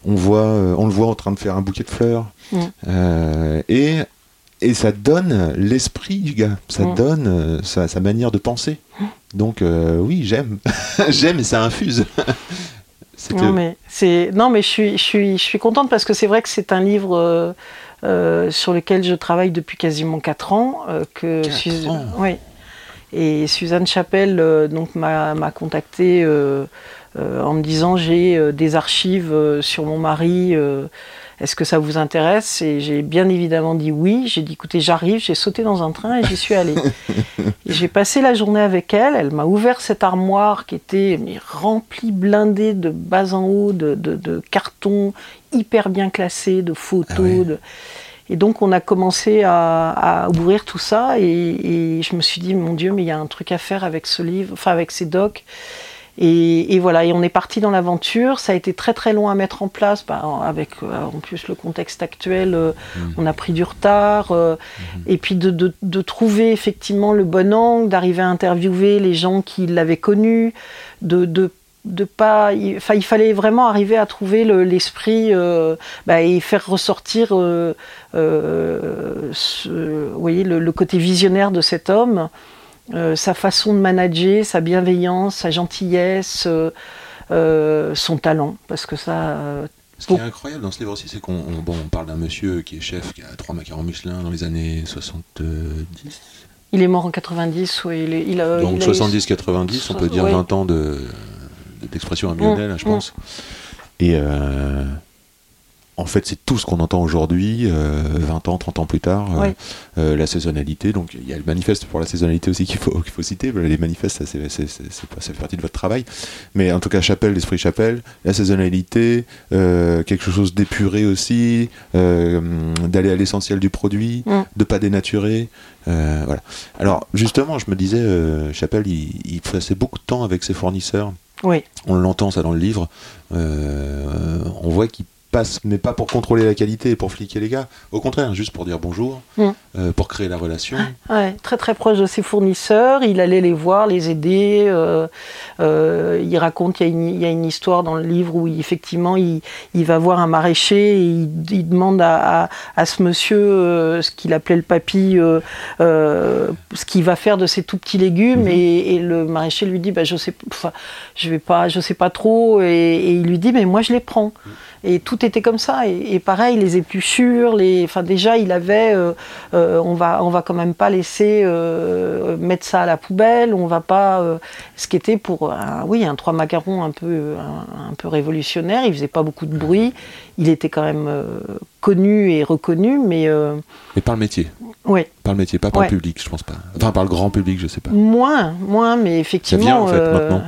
On voit, on le voit en train de faire un bouquet de fleurs, et et ça donne l'esprit du gars, ça Mm. donne euh, sa, sa manière de penser. Donc euh, oui, j'aime, j'aime et ça infuse. Non mais c'est non mais je suis je suis je suis contente parce que c'est vrai que c'est un livre euh, sur lequel je travaille depuis quasiment quatre ans que Quatre Suz- ans. oui et Suzanne Chapelle donc m'a m'a contacté euh, en me disant j'ai des archives sur mon mari est-ce que ça vous intéresse? Et j'ai bien évidemment dit oui. J'ai dit écoutez, j'arrive. J'ai sauté dans un train et j'y suis allée. J'ai passé la journée avec elle. Elle m'a ouvert cette armoire qui était mais, remplie, blindée de bas en haut, de, de- de cartons hyper bien classés, de photos. Ah de- Et donc on a commencé à, à ouvrir tout ça et, et je me suis dit mon Dieu, mais il y a un truc à faire avec ce livre, enfin avec ces docs. Et, et voilà, et on est parti dans l'aventure. Ça a été très très long à mettre en place, bah, avec euh, en plus le contexte actuel, euh, on a pris du retard. euh, Et puis de, de- de trouver effectivement le bon angle, d'arriver à interviewer les gens qui l'avaient connu, de, de de pas, il, il fallait vraiment arriver à trouver le- l'esprit euh, bah, et faire ressortir, euh, euh, ce- vous voyez, le, le côté visionnaire de cet homme, euh, sa façon de manager, sa bienveillance, sa gentillesse, euh, euh, son talent, parce que ça, Ce qui est incroyable dans ce livre aussi, c'est qu'on on- bon, on parle d'un monsieur qui est chef, qui a trois macarons Michelin dans les années 70. il est mort en 90, oui, il, est- il a, Donc il a eu- 70-90, on peut dire Ouais. 20 ans de- de- d'expression amionnelle, Mm, je mm. pense. Et, euh, en fait, c'est tout ce qu'on entend aujourd'hui, euh, 20 ans, 30 ans plus tard, euh, Oui. euh, la saisonnalité. Donc, il y a le manifeste pour la saisonnalité aussi qu'il faut, qu'il faut citer. Les manifestes, ça, fait partie de votre travail. Mais en tout cas, chapelle, l'esprit chapelle, la saisonnalité, euh, quelque chose d'épuré aussi, d'aller à l'essentiel du produit, Mm. de pas dénaturer. voilà. Alors, justement, je me disais, Chapelle, il, il passait beaucoup de temps avec ses fournisseurs. Oui. On l'entend ça dans le livre. Euh, on voit qu'il passe, mais pas pour contrôler la qualité et pour fliquer les gars. Au contraire, juste pour dire bonjour, Mm. euh, pour créer la relation. Ouais, très très proche de ses fournisseurs, il allait les voir, les aider. euh, euh, il raconte, il y, a une, il y a une histoire dans le livre où il- effectivement il, il va voir un maraîcher et il, il demande à, à- à ce monsieur, ce qu'il appelait le papy, ce qu'il va faire de ces tout petits légumes Mhm. et, et le maraîcher lui dit bah, je sais, enfin, je vais pas, je sais pas trop et, et il lui dit mais moi je les prends. Et tout était comme ça. Et, et pareil, les épluchures, les, enfin déjà il avait, euh, euh, on va, on va quand même pas laisser euh, mettre ça à la poubelle. On va pas, ce qui était pour, un, oui, un trois macarons un peu, un, un peu révolutionnaire. Il faisait pas beaucoup de bruit. Il était quand même connu et reconnu, mais Mais par le métier. ouais, Par le métier, pas par Ouais. le public, je pense pas. Enfin, par le grand public, je sais pas. moins, moins, mais effectivement. vient, en fait, maintenant.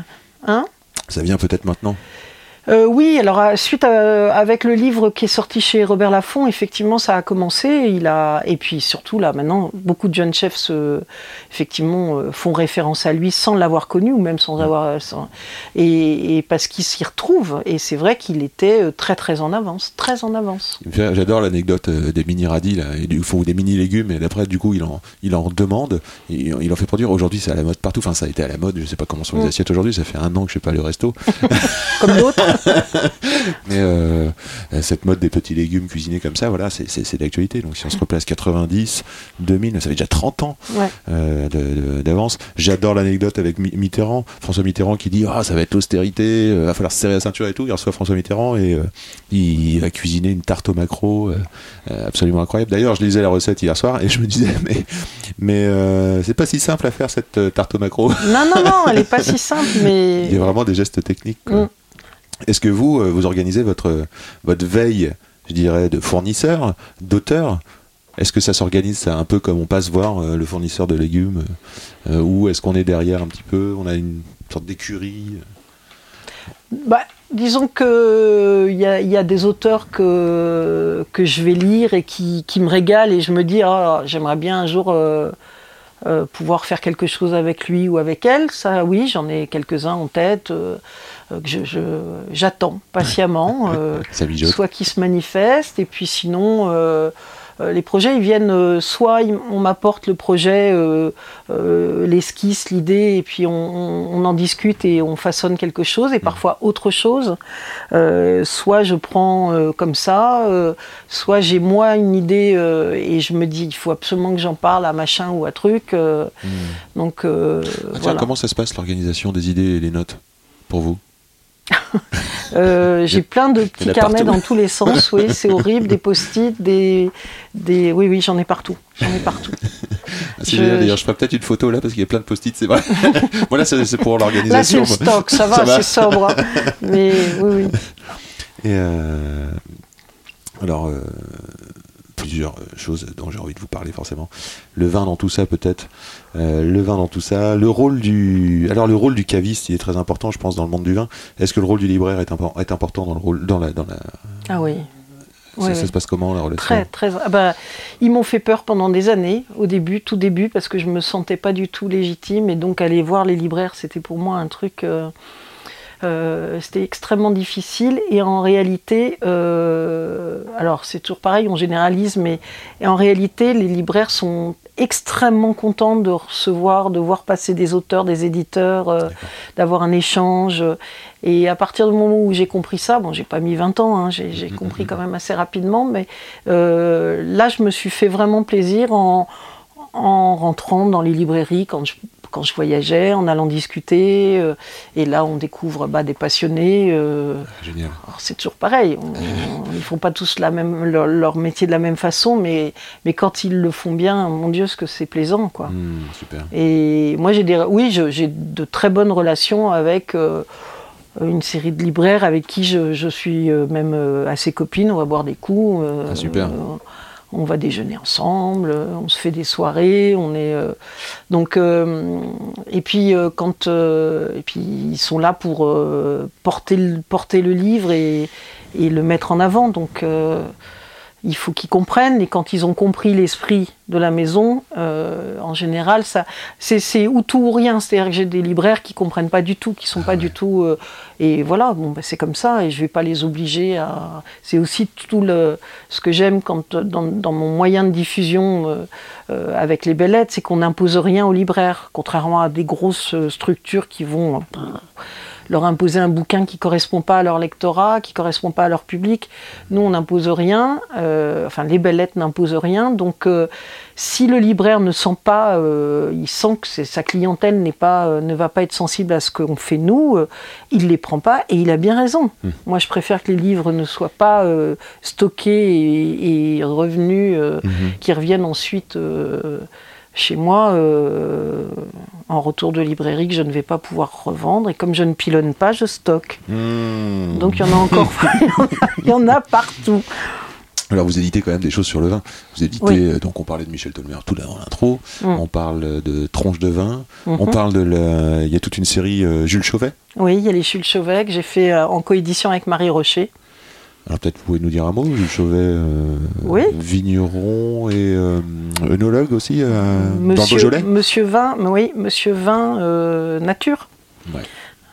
Hein? Ça vient peut-être maintenant. Euh, oui, alors à- suite à- avec le livre qui est sorti chez Robert Laffont, effectivement, ça a commencé. Il a et puis surtout là, maintenant, beaucoup de jeunes chefs se, effectivement euh, font référence à lui sans l'avoir connu ou même sans avoir euh, sans- et, et parce qu'ils s'y retrouvent. Et c'est vrai qu'il était euh, très très en avance, très en avance. J'adore l'anecdote euh, des mini radis là, ou des mini légumes et d'après du coup il en, il en demande et il en fait produire. Aujourd'hui c'est à la mode partout. Enfin ça a été à la mode. Je sais pas comment sont les Mm. assiettes aujourd'hui. Ça fait un an que je sais pas le resto. Comme d'autres. Mais euh, cette mode des petits légumes cuisinés comme ça, voilà, c'est- d'actualité. Donc si on se replace 90, 2000, ça fait déjà 30 ans Ouais. euh, d'avance. J'adore l'anecdote avec Mi- Mitterrand, François Mitterrand qui dit ah ça va être l'austérité, euh, va falloir se serrer la ceinture et tout. Il reçoit François Mitterrand et euh, il va cuisiner une tarte au macro absolument incroyable. D'ailleurs, je lisais la recette hier soir et je me disais mais mais c'est pas si simple à faire cette tarte au macro. Non, non, non, elle est pas si simple, mais Il y a vraiment des gestes techniques. quoi. Mm. Est-ce que vous, euh, vous organisez votre, veille, je dirais, de fournisseur, d'auteur? Est-ce que ça s'organise un peu comme on passe voir euh, le fournisseur de légumes euh, Ou est-ce qu'on est derrière un petit peu On a une sorte d'écurie? Bah, disons que il y a, des auteurs que, je vais lire et qui, me régalent et je me dis Ah, j'aimerais bien un jour pouvoir faire quelque chose avec lui ou avec elle. Ça, oui, j'en ai quelques-uns en tête que je- je- j'attends patiemment. euh, soit qui se manifestent, et puis sinon, euh, euh, les projets, ils viennent, euh, soit on m'apporte le projet, euh, euh, l'esquisse, l'idée, et puis on, en discute et on façonne quelque chose, et parfois autre chose. Euh, soit je prends euh, comme ça, euh, soit j'ai moi une idée euh, et je me dis, il faut absolument que j'en parle à machin ou à truc. euh, Hmm. Donc euh, Ah, tiens, voilà. Comment ça se passe l'organisation des idées et les notes pour vous? Euh, j'ai plein de petits carnets partout. dans tous les sens, oui, c'est horrible, des post-it, des, des... Oui, oui, j'en ai partout, j'en ai partout. Ah, Je- d'ailleurs, je ferai peut-être une photo là parce qu'il y a plein de post-it, c'est vrai. voilà, c'est pour Là, c'est l'organisation. le stock, ça va, Ça va. c'est sobre. hein. Mais oui, oui. Et euh, alors, euh, plusieurs euh, choses dont j'ai envie de vous parler forcément. Le vin dans tout ça peut-être. Euh, le vin dans tout ça. Le rôle du, alors le rôle du caviste, il est très important, je pense, dans le monde du vin. Est-ce que le rôle du libraire est, impor- est important dans le rôle, dans la, dans la. Ah oui. ça, Oui, ça oui. se passe comment la relation Très, très. ah bah, ils m'ont fait peur pendant des années, au début, tout début, parce que je me sentais pas du tout légitime, et donc aller voir les libraires, c'était pour moi un truc. euh, euh, c'était extrêmement difficile et en réalité, euh, alors c'est toujours pareil, on généralise, mais et en réalité, les libraires sont extrêmement contents de recevoir, de voir passer des auteurs, des éditeurs, euh, d'avoir un échange. Et à partir du moment où j'ai compris ça, bon, j'ai pas mis 20 ans, hein, j'ai j'ai compris quand même assez rapidement, mais là, je me suis fait vraiment plaisir en, en rentrant dans les librairies quand je, quand je voyageais, en allant discuter. euh, et là, on découvre bah, des passionnés. euh, Génial. alors, c'est toujours pareil. on- on- ils font pas tous la même, leur, leur métier de la même façon, mais, mais quand ils le font bien, mon Dieu, ce que c'est plaisant, quoi. Hmm, super. Et moi, j'ai des, oui, je- j'ai de très bonnes relations avec, euh, une série de libraires avec qui je, je suis même assez copine. On va boire des coups. Ah, super. On va déjeuner ensemble, euh, on se fait des soirées, on est euh, donc euh, et puis quand et puis ils sont là pour porter le, porter le livre et, et le mettre en avant donc il faut qu'ils comprennent et quand ils ont compris l'esprit de la maison euh, en général ça c'est ou tout ou rien. C'est-à-dire que j'ai des libraires qui comprennent pas du tout qui sont pas du tout euh, et voilà bon bah, c'est comme ça et je vais pas les obliger à c'est aussi tout le ce que j'aime quand dans, dans mon moyen de diffusion euh, avec les belles lettres c'est qu'on n'impose rien aux libraires contrairement à des grosses structures qui vont leur imposer un bouquin qui correspond pas à leur lectorat, qui correspond pas à leur public. Nous, on n'impose rien. euh, enfin, les belles lettres n'imposent rien. Donc, euh, si le libraire ne sent pas, euh, il sent que sa clientèle n'est pas, ne va pas être sensible à ce qu'on fait nous, il les prend pas et il a bien raison. Moi, je préfère que les livres ne soient pas stockés et, et revenus, euh, qui reviennent ensuite. Chez moi, euh, en retour de librairie, que je ne vais pas pouvoir revendre. Et comme je ne pilonne pas, je stocke. Mmh. Donc il y en a encore, il y en a- il y en a partout. Alors vous éditez quand même des choses sur le vin. Vous éditez, Oui. euh, donc on parlait de Michel Tolmer tout dans l'intro, Mm. on parle de Tronche de vin, Mhm. on parle de la... Il y a toute une série euh, Jules Chauvet. Oui, il y a les Jules Chauvet que j'ai fait euh, en coédition avec Marie Rocher. Alors peut-être vous pouvez nous dire un mot, Jules Chauvet, euh, Oui. vigneron et euh, œnologue aussi, euh, dans Monsieur, Beaujolais Monsieur Vin, oui, Monsieur Vin euh, Nature. Ouais.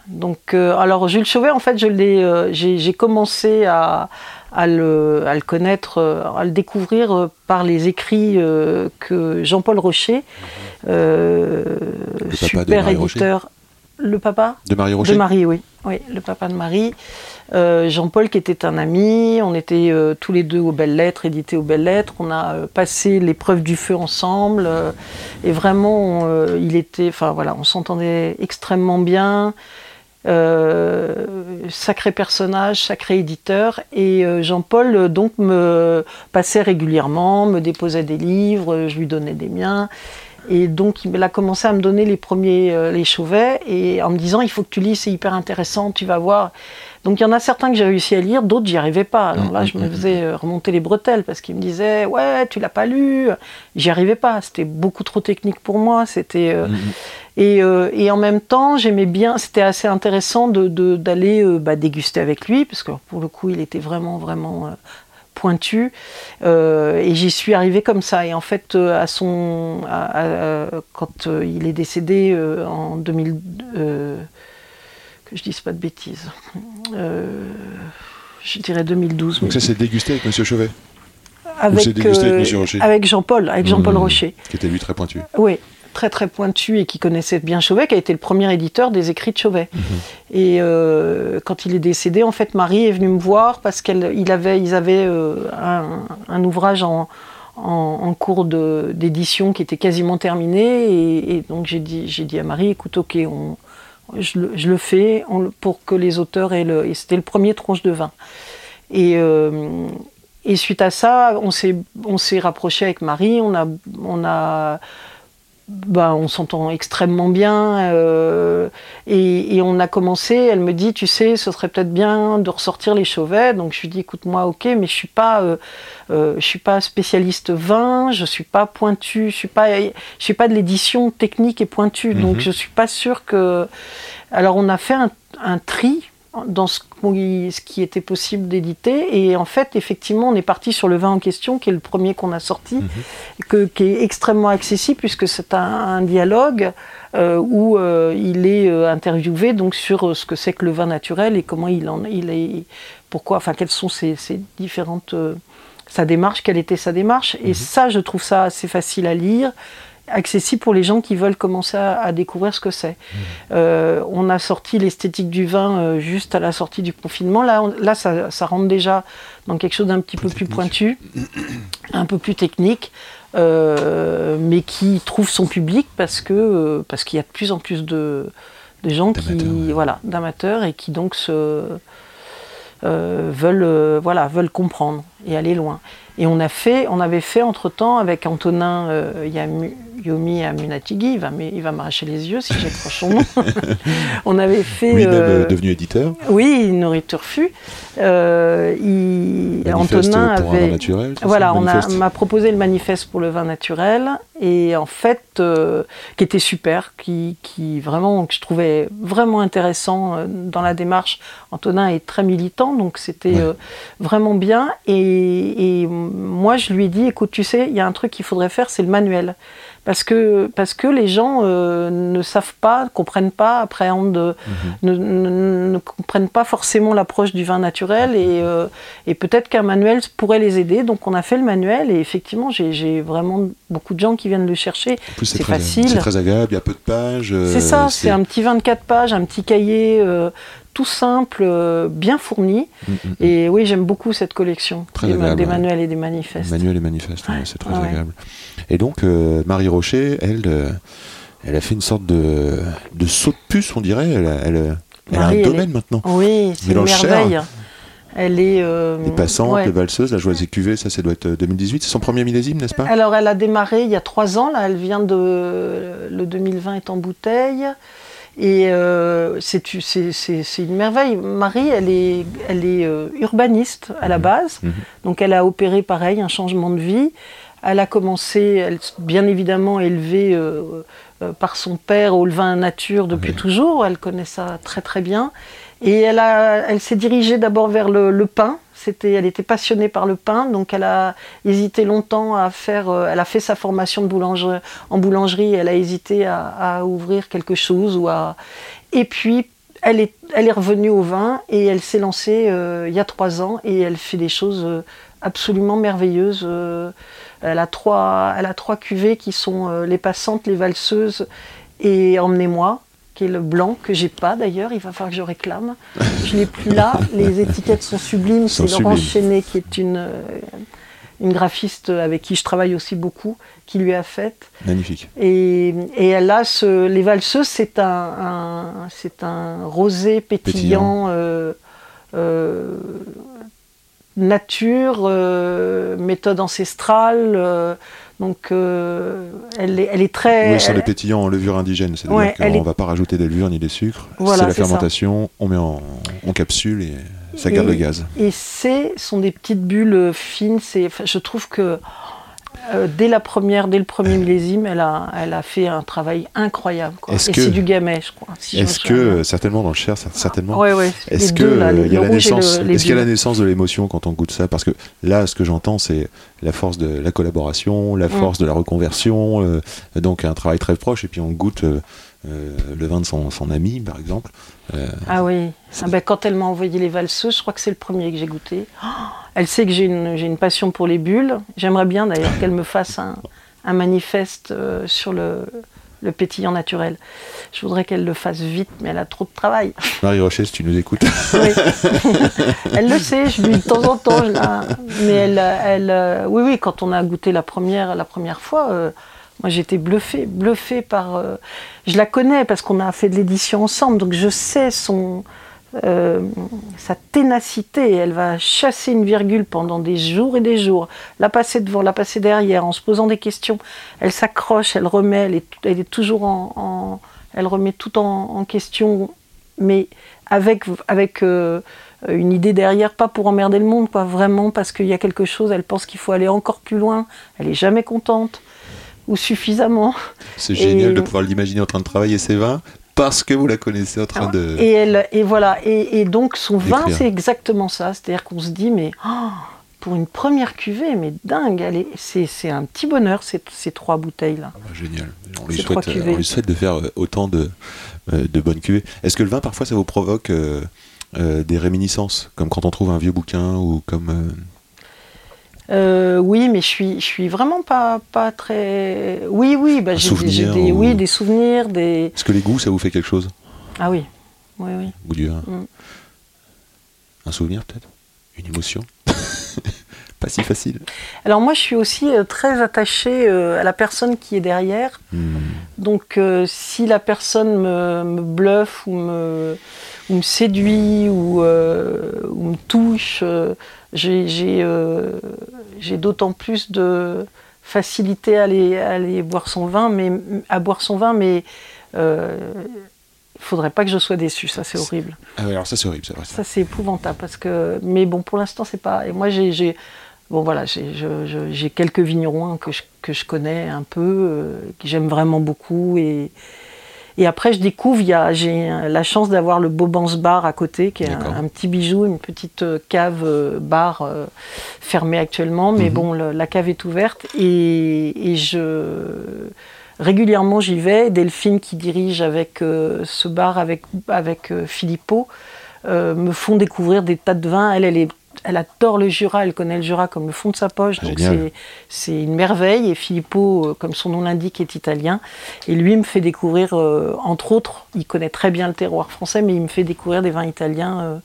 Donc, euh, alors Jules Chauvet, en fait, je l'ai, j'ai, commencé à, à le, à le connaître, à le découvrir par les écrits que Jean-Paul Rocher, super Marie Rocher. Le papa De Marie Rocher de Marie, oui. Oui, le papa de Marie. Euh, Jean-Paul qui était un ami, on était euh, tous les deux aux Belles Lettres, édités aux Belles Lettres, on a euh, passé l'épreuve du feu ensemble, et vraiment, il était, enfin voilà, on s'entendait extrêmement bien. Sacré personnage, sacré éditeur, et Jean-Paul donc me passait régulièrement, me déposait des livres, je lui donnais des miens. Et donc, il a commencé à me donner les premiers, euh, les Chauvets, et en me disant, il faut que tu lis, c'est hyper intéressant, tu vas voir. Donc, il y en a certains que j'ai réussi à lire, d'autres, j'y arrivais pas. Alors là, je me faisais euh, remonter les bretelles, parce qu'il me disait, ouais, tu l'as pas lu. J'y arrivais pas, c'était beaucoup trop technique pour moi. C'était. euh, et, euh, et en même temps, j'aimais bien, c'était assez intéressant de- de- d'aller bah, déguster avec lui, parce que pour le coup, il était vraiment, vraiment pointu. Euh, et j'y suis arrivée comme ça. Et en fait, euh, à son, à- à- à- quand euh, il est décédé euh, en 2000, euh, que je dise pas de bêtises, euh, je dirais 2012. Donc mais ça c'est dégusté avec Monsieur Chauvet, avec, euh, avec Jean-Paul, avec Jean-Paul Mmh. Rocher. qui était lui très pointu. Oui, très très pointu et qui connaissait bien Chauvet, qui a été le premier éditeur des écrits de Chauvet. Et euh, quand il est décédé, en fait, Marie est venue me voir parce qu'ils avait, ils avaient euh, un, un ouvrage en, en, en cours d'édition qui était quasiment terminé. Et, et donc j'ai dit, dit à Marie, écoute, ok, on, je, le, je le fais on pour que les auteurs aient le... Et c'était le premier tronche de vin. Et, euh, et suite à ça, on s'est, on s'est rapproché avec Marie, on a, on a, ben, on s'entend extrêmement bien, euh, et, et on a commencé. Elle me dit, tu sais, ce serait peut-être bien de ressortir les Chauvets. Donc je lui dis, écoute-moi, ok, mais je suis pas, euh, euh, je suis pas spécialiste vin, je suis pas pointu, je suis pas, je suis pas de l'édition technique et pointue, donc je suis pas sûre que. Alors on a fait un, un tri dans ce, qui était possible d'éditer. Et en fait, effectivement, on est parti sur le vin en question, qui est le premier qu'on a sorti, que- qui est extrêmement accessible puisque c'est un, un dialogue euh, où euh, il est euh, interviewé donc sur ce que c'est que le vin naturel et comment il en il est, pourquoi, enfin quelles sont ses, ses différentes euh, sa démarche, quelle était sa démarche. Et ça, je trouve ça assez facile à lire accessible pour les gens qui veulent commencer à, à découvrir ce que c'est. Euh, on a sorti l'esthétique du vin euh, juste à la sortie du confinement. Là, on- là ça, ça rentre déjà dans quelque chose d'un petit peu plus pointu, un peu plus technique, euh, mais qui trouve son public parce que parce qu'il y a de plus en plus de, de gens qui ouais. voilà d'amateurs et qui donc se veulent voilà veulent comprendre et aller loin. Et on a fait, on avait fait entre temps avec Antonin euh, Yamu- Yomi Amunatigui, il va, il va m'arracher les yeux si j'accroche son nom. on avait fait. Lui-même euh, euh, devenu éditeur. oui, Nourriture fut. Euh, il- Manifeste Antonin pour un vin avait. naturel. Voilà, on m'a proposé le manifeste pour le vin naturel et en fait, euh, qui était super, qui, qui vraiment, que je trouvais vraiment intéressant dans la démarche. Antonin est très militant, donc c'était Ouais. vraiment bien. Et, et moi, je lui ai dit, écoute, tu sais, il y a un truc qu'il faudrait faire, c'est le manuel. Parce que, parce que les gens euh, ne savent pas, comprennent pas, appréhendent, euh, Mhm. ne, ne- ne comprennent pas forcément l'approche du vin naturel et, euh, et peut-être qu'un manuel pourrait les aider. Donc on a fait le manuel et effectivement j'ai vraiment beaucoup de gens qui viennent le chercher. C'est facile. c'est très agréable, il y a peu de pages. euh, c'est ça, c'est un petit 24 pages, un petit cahier tout simple, euh, bien fourni. Mm, mm, mm. Et oui, j'aime beaucoup cette collection Très des, agréable, des ouais. manuels et des manifestes. Manuel et manifeste, ouais, Ouais. c'est très agréable. Et donc, euh, Marie Rocher, elle, euh, elle a fait une sorte de, de saut de puce, on dirait. Elle a, elle, a un domaine maintenant. Oui, c'est une merveille. Elle est. euh, Les passantes, ouais. les valseuses, la joie et cuvée, ça, ça doit être euh, 2018. C'est son premier millésime, n'est-ce pas? Alors, elle a démarré il y a trois ans. Là, elle vient de. Le 2020 est en bouteille. Et euh, c'est une merveille. Marie, elle est, elle est euh, urbaniste à la base. Mhm. Donc, elle a opéré pareil, un changement de vie. Elle a commencé, elle, bien évidemment, élevée euh, par son père au levain nature depuis toujours. Elle connaît ça très très bien. Et elle, a- elle s'est dirigée d'abord vers le, le pain. Elle était passionnée par le pain, donc elle a hésité longtemps à faire. euh, elle a fait sa formation de boulangerie, en boulangerie. Elle a hésité à, ouvrir quelque chose ou à. Et puis elle est, revenue au vin et elle s'est lancée euh, il y a trois ans et elle fait des choses euh, absolument merveilleuses. elle a trois, elle a trois cuvées qui sont les passantes, les valseuses et Emmenez-moi qui est le blanc que j'ai pas d'ailleurs. Il va falloir que je réclame. Je l'ai plus là. Les étiquettes sont sublimes. C'est Laurence. Chenet qui est une euh, une graphiste avec qui je travaille aussi beaucoup, qui lui a faite. Magnifique. Et, et elle a ce, les valseuses, c'est un, un- c'est un rosé pétillant, euh, euh, nature, euh, méthode ancestrale. Donc euh, elle, est, elle est très. Oui, sur les pétillants en levure indigène. C'est-à-dire Ouais, qu'on ne est- va pas rajouter des levures ni des sucres. Voilà, c'est la c'est ça. fermentation, on met en, capsule et ça garde Et- le gaz. Et c'est sont des petites bulles fines. C'est, je trouve que euh, dès la première, dès le premier millésime, elle a, elle a fait un travail incroyable. quoi. Est-ce Et que- c'est du gamay, je crois. si je me Est-ce que, bien. euh, certainement dans le Cher, cer- certainement, Ouais, ouais. Est-ce euh, les- il y a la le- naissance Est-ce qu'il y a la naissance de l'émotion quand on goûte ça? Parce que là, ce que j'entends, c'est la force de la collaboration, Mm. la force de la reconversion, euh, donc un travail très proche. Et puis on goûte euh, le vin de son, son ami, par exemple. Euh, Ah oui. Ah ben, quand elle m'a envoyé les valseuses, je crois que c'est le premier que j'ai goûté. Oh, elle sait que j'ai une, une passion pour les bulles. J'aimerais bien d'ailleurs qu'elle me fasse un, un manifeste euh, sur le, le pétillant naturel. Je voudrais qu'elle le fasse vite, mais elle a trop de travail. Marie Rocher, si tu nous écoutes, Oui. elle le sait, je lui dis de temps en temps. je la- Mais elle, elle, euh, oui, oui, quand on a goûté la première, la première fois, moi j'étais bluffée, bluffée par. euh, je la connais parce qu'on a fait de l'édition ensemble, donc je sais son. euh, sa ténacité, elle va chasser une virgule pendant des jours et des jours, la passer devant, la passer derrière, en se posant des questions. Elle s'accroche, elle remet, elle est, elle est toujours en, elle remet tout en, en question, mais avec, avec euh, une idée derrière, pas pour emmerder le monde, quoi, vraiment parce qu'il y a quelque chose, elle pense qu'il faut aller encore plus loin, elle est jamais contente, ou suffisamment. c'est Et- génial de pouvoir l'imaginer en train de travailler ses vins parce que vous la connaissez en train de. Et, elle, et voilà, et, et donc son vin, c'est exactement ça, c'est-à-dire qu'on se dit, mais oh, pour une première cuvée, mais dingue, c'est, c'est un petit bonheur, ces, ces trois bouteilles-là. Ah, Génial. On lui, souhaite, euh, on lui souhaite de faire euh, autant de, euh, de bonnes cuvées. Est-ce que le vin, parfois, ça vous provoque euh, euh, des réminiscences Comme quand on trouve un vieux bouquin ou comme. euh, Euh, oui, mais je suis, je suis vraiment pas, pas très. Oui, oui, bah, j'ai, des- ou- oui, des souvenirs, des. Est-ce que les goûts, ça vous fait quelque chose? Ah oui, oui, oui. Goût du vin Mm. Un souvenir, peut-être? Une émotion? Pas si facile. Alors moi, je suis aussi euh, très attachée euh, à la personne qui est derrière. Hmm. Donc euh, si la personne me, me bluffe ou me, ou me séduit ou, euh, ou me touche, euh, j'ai d'autant plus de facilité à aller, à aller boire son vin, mais à boire son vin, mais il faudrait pas que je sois déçue, ça c'est horrible. Ah ouais, alors ça c'est horrible, c'est vrai. Ça. Ça c'est épouvantable parce que mais bon pour l'instant c'est pas et moi j'ai bon voilà j'ai quelques vignerons que je, que je connais un peu euh, que j'aime vraiment beaucoup et et après je découvre il y a j'ai la chance d'avoir le Bobans Bar à côté qui est un, petit bijou une petite euh, cave euh, bar euh, fermée actuellement mais Mhm. bon le- la cave est ouverte et, et je régulièrement j'y vais. Delphine qui dirige avec euh, ce bar avec, avec euh, Philippot euh, me font découvrir des tas de vins. Elle, elle, est, elle adore le Jura, elle connaît le Jura comme le fond de sa poche, donc c'est- c'est une merveille. Et Philippot, euh, comme son nom l'indique, est italien. Et lui me fait découvrir, euh, entre autres, il connaît très bien le terroir français, mais il me fait découvrir des vins italiens. euh.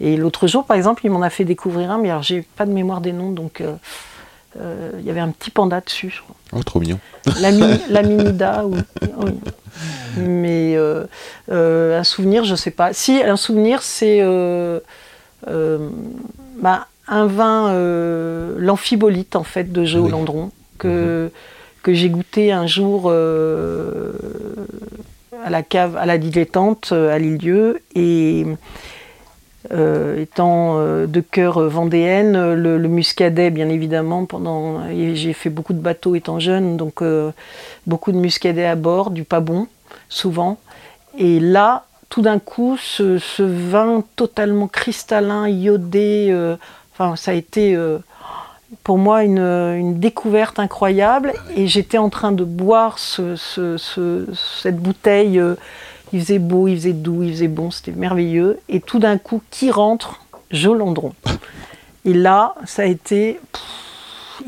et l'autre jour, par exemple, il m'en a fait découvrir un, mais alors j'ai pas de mémoire des noms, donc euh, il y avait un petit panda dessus, je crois. Oh, trop mignon. La, mi- la Minida, oui. oui. Mais un souvenir, je sais pas. Si, un souvenir, c'est bah, un vin, euh, l'amphibolite, en fait, de Joe Oui. Landron, que, que j'ai goûté un jour euh, à la cave, à la dilettante, euh, à Lilieu. Et euh, étant euh, de cœur euh, vendéenne, euh, le, le muscadet, bien évidemment, pendant j'ai fait beaucoup de bateaux étant jeune, donc euh, beaucoup de muscadet à bord, du pas bon, souvent. Et là, tout d'un coup, ce, vin totalement cristallin, iodé, euh, ça a été euh, pour moi une, découverte incroyable. Et j'étais en train de boire ce- ce- ce- cette bouteille. euh, il faisait beau, il faisait doux, il faisait bon, c'était merveilleux. Et tout d'un coup, qui rentre? Jolandron. Et là, ça a été.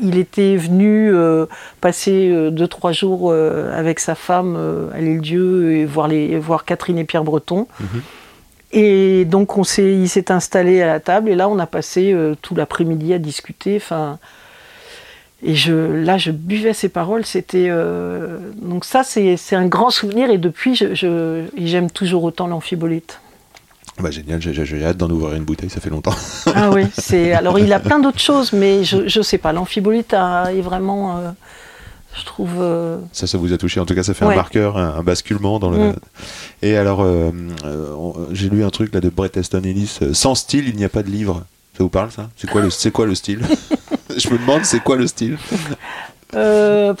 Il était venu euh, passer euh, deux, trois jours euh, avec sa femme euh, à l'île-dieu et voir, les, voir Catherine et Pierre Breton. Et donc, on s'est, il s'est installé à la table et là, on a passé euh, tout l'après-midi à discuter. Enfin, et je, là, je buvais ses paroles. C'était euh, donc ça, c'est, c'est un grand souvenir. Et depuis, je, j'aime toujours autant l'amphibolite. Bah génial, j'ai- hâte d'en ouvrir une bouteille, ça fait longtemps. Ah oui, c'est alors il a plein d'autres choses, mais je, je sais pas. L'amphibolite est vraiment, euh, je trouve. euh, Ça, ça vous a touché. En tout cas, ça fait un marqueur, un, un basculement dans le. Mm. Et alors, euh, j'ai lu un truc là de Bret Easton Ellis. Sans style, il n'y a pas de livre. Ça vous parle ça? C'est quoi le, c'est quoi le style? Je me demande, c'est quoi le style? Euh,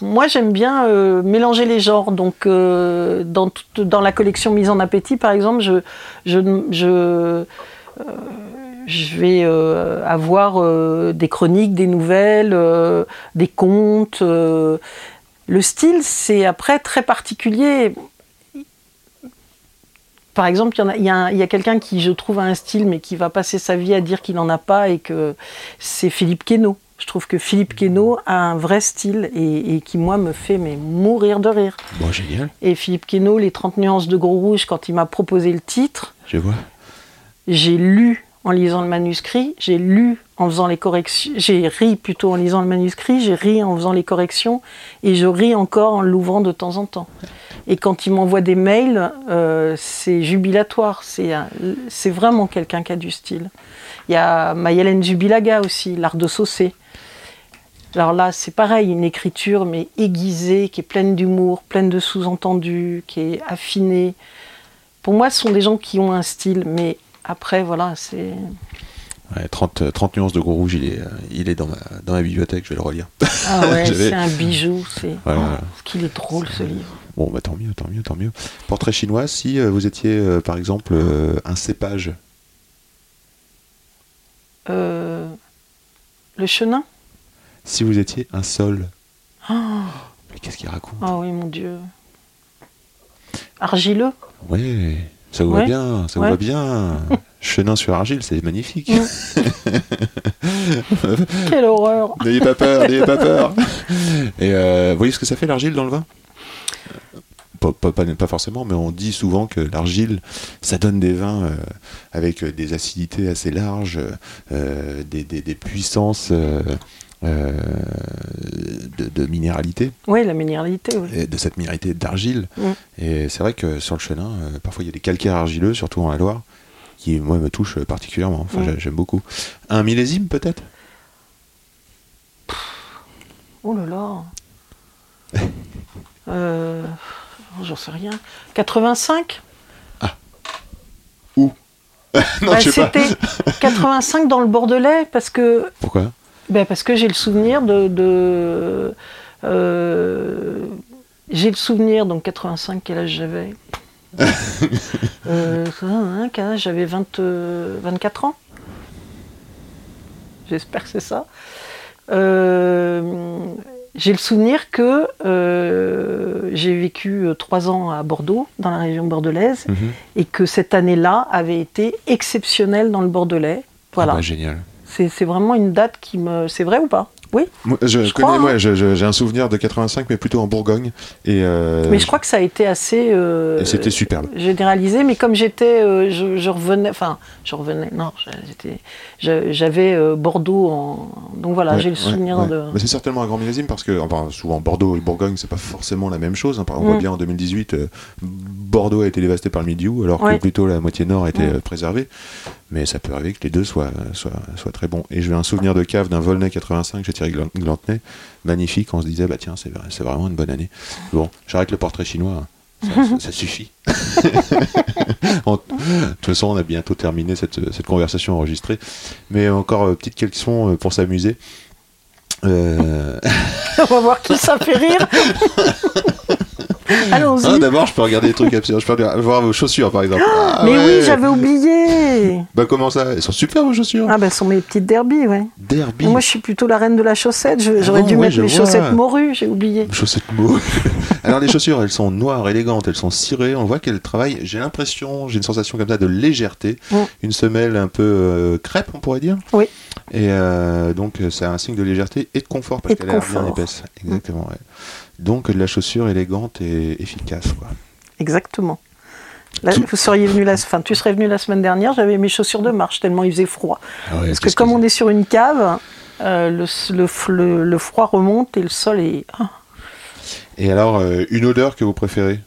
moi, j'aime bien euh, mélanger les genres. Donc, euh, dans, la collection Mise en appétit, par exemple, je, vais avoir des chroniques, des nouvelles, des contes. Le style, c'est après très particulier. Par exemple, il y, a- quelqu'un qui, je trouve, a un style, mais qui va passer sa vie à dire qu'il n'en a pas, et que c'est Philippe Queneau. Je trouve que Philippe Queneau a un vrai style et, et qui, moi, me fait mais, mourir de rire. Bon, génial, Et Philippe Queneau, Les 30 nuances de gros rouge, quand il m'a proposé le titre, je vois. j'ai lu en lisant le manuscrit, j'ai lu en faisant les corrections, j'ai ri plutôt en lisant le manuscrit, j'ai ri en faisant les corrections, et je ris encore en l'ouvrant de temps en temps. Et quand il m'envoie des mails, euh, c'est jubilatoire, c'est vraiment quelqu'un qui a du style. Il y a Mayelen Jubilaga aussi, l'art de saucer. Alors là, c'est pareil, une écriture mais aiguisée, qui est pleine d'humour, pleine de sous-entendus, qui est affinée. Pour moi, ce sont des gens qui ont un style, mais après, voilà, c'est. Ouais, 30, euh, 30 nuances de gros rouge, il est, euh, il est dans, ma, dans ma bibliothèque, je vais le relire. Ah ouais, c'est un bijou, c'est. Voilà, Oh, qu'il est drôle ce livre. Bon, bah tant mieux, tant mieux, tant mieux. Portrait chinois, si euh, vous étiez, euh, par exemple, euh, un cépage, Euh, le chenin? Si vous étiez un sol, Oh, mais qu'est-ce qu'il raconte Ah oui, mon Dieu. Argileux? Ouais, ça vous va bien, ça vous va bien. Chenin sur argile, c'est magnifique. Quelle horreur n'ayez pas peur, n'ayez pas peur. Et euh, vous voyez ce que ça fait l'argile dans le vin? Pas, pas- pas- pas forcément, mais on dit souvent que l'argile, ça donne des vins euh, avec des acidités assez larges, euh, des, des- des puissances euh, de, de minéralité, Oui, la minéralité, oui. et de cette minéralité d'argile. Et c'est vrai que sur le chenin, euh, parfois il y a des calcaires argileux, surtout en Loire, qui moi me touchent particulièrement. Enfin, j'ai- j'aime beaucoup. Un millésime peut-être? Oh là là. Euh, J'en sais rien. 85 Non, Bah, je sais pas. C'était 85 dans le Bordelais parce que Pourquoi? Ben parce que j'ai le souvenir de. de euh, j'ai le souvenir, donc 85, quel âge j'avais? Euh, hein, J'avais? 20, euh, 24 ans? J'espère que c'est ça. Euh, j'ai le souvenir que euh, j'ai vécu trois ans à Bordeaux, dans la région bordelaise, Mhm. et que cette année-là avait été exceptionnelle dans le Bordelais. Voilà. Ah bah, Génial. C'est vraiment une date qui me. C'est vrai ou pas? Oui. Je, Je connais, moi, hein. j'ai un souvenir de 85, mais plutôt en Bourgogne. Et, euh, mais je crois que ça a été assez. euh, c'était superbe. généralisé, mais comme j'étais, euh, je, je revenais, enfin, je revenais, non, j'avais Bordeaux en, donc voilà, Ouais, j'ai le souvenir ouais. de. C'est certainement un grand millésime parce que, enfin, souvent Bordeaux et Bourgogne, c'est pas forcément la même chose. hein. On voit Mm. bien en 2018, euh, Bordeaux a été dévasté par le Mildiou, alors que plutôt la moitié nord était Mm. préservée. Mais ça peut arriver que les deux soient, soient, soient très bons. Et j'ai un souvenir de cave d'un Volnay 85 que j'ai tiré Glan- Glantenay, magnifique. On se disait, bah tiens, c'est vrai- c'est vraiment une bonne année. Bon, j'arrête le portrait chinois. hein. Ça, ça- ça suffit. En- de toute façon, on a bientôt terminé cette, cette conversation enregistrée. Mais encore euh, petite question euh, pour s'amuser. Euh, On va voir qui ça fait rire. Allons-y. ah, D'abord, je peux regarder des trucs absurdes. Je peux regarder- voir vos chaussures, par exemple. Ah, mais ouais. oui, j'avais oublié. Bah, comment ça? Elles sont super, vos chaussures. Ah ben, ce sont mes petites derbies, ouais. Derby. Moi, je suis plutôt la reine de la chaussette. J'aurais bon, dû ouais, mettre mes vois. chaussettes morues, j'ai oublié. Chaussettes mou. Alors, les chaussures, elles sont noires, élégantes, elles sont cirées. On voit qu'elles travaillent. J'ai l'impression, j'ai une sensation comme ça de légèreté. Mm. Une semelle un peu euh, crêpe, on pourrait dire. Oui. Et euh, donc, c'est un signe de légèreté et de confort parce qu'elle l'air bien épaisse. Exactement, ouais. Donc, de la chaussure élégante et efficace, quoi. Exactement. Là, vous seriez venu la, enfin, tu serais venu la semaine dernière, j'avais mes chaussures de marche tellement il faisait froid. Ah ouais, Parce que comme que on est sur une cave, euh, le, le, le- le froid remonte et le sol est. ah. Et alors, euh, une odeur que vous préférez?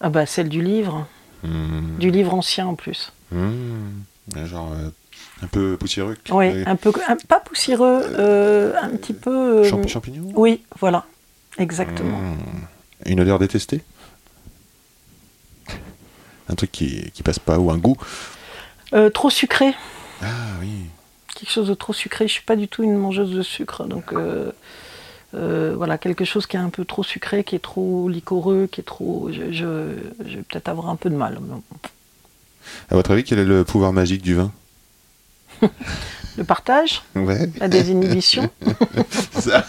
Ah bah celle du livre, Hmm. du livre ancien en plus. Hmm. Genre euh, un peu poussiéreux. Oui, euh, un peu, un- pas poussiéreux, euh, un petit peu. euh, champ- champignons? Oui, voilà, exactement. Hmm. Une odeur détestée? Un truc qui, qui passe pas ou un goût? Euh, trop sucré, Ah oui. quelque chose de trop sucré. Je suis pas du tout une mangeuse de sucre, donc euh, voilà, quelque chose qui est un peu trop sucré, qui est trop liquoreux, qui est trop. Je, je, je vais peut-être avoir un peu de mal. À votre avis, quel est le pouvoir magique du vin? Le partage, Ouais. la désinhibition. Ça.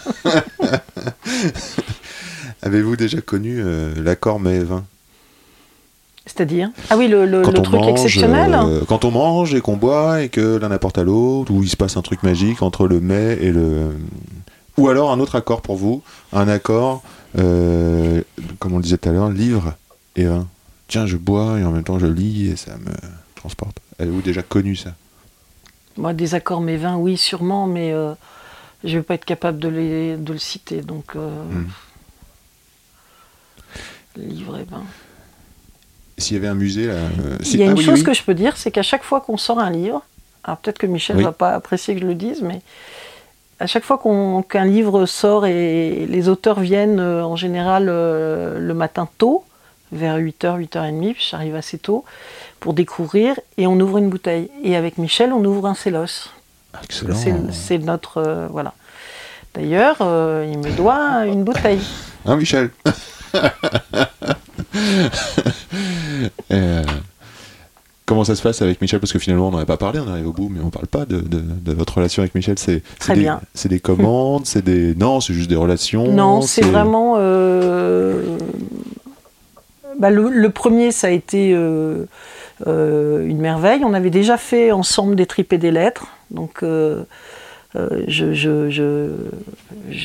Avez-vous déjà connu euh, l'accord mets-vin C'est-à-dire? Ah oui, le, truc mange, exceptionnel? euh, quand on mange et qu'on boit et que l'un apporte à l'autre, où il se passe un truc magique entre le mets et le. Ou alors un autre accord pour vous, un accord, euh, comme on le disait tout à l'heure, livre et vin. Tiens, je bois et en même temps je lis et ça me transporte. Avez-vous déjà connu ça? Moi, des accords, mes vins, oui, sûrement, mais euh, je vais pas être capable de, les, de le citer. Donc, euh, Hmm. livre vin. S'il y avait un musée là. euh, Il y a ah une oui, chose oui. que je peux dire, c'est qu'à chaque fois qu'on sort un livre, alors peut-être que Michel Oui. va pas apprécier que je le dise, mais à chaque fois qu'on- qu'un livre sort et les auteurs viennent euh, en général le matin tôt, vers 8h, 8h30, puis j'arrive assez tôt, pour découvrir, et on ouvre une bouteille. Et avec Michel, on ouvre un Célos. Excellent. C'est notre. euh, voilà. D'ailleurs, euh, il me doit une bouteille. Hein, Michel Euh, Comment ça se passe avec Michel? Parce que finalement, on n'en a pas parlé, on arrive au bout, mais on parle pas de, de- de votre relation avec Michel. C'est des, bien. C'est des commandes, c'est des. Non, c'est juste des relations. Non, c'est vraiment. bah, le, le premier, ça a été une merveille. On avait déjà fait ensemble des tripes et des lettres. Donc, euh, euh, je, je-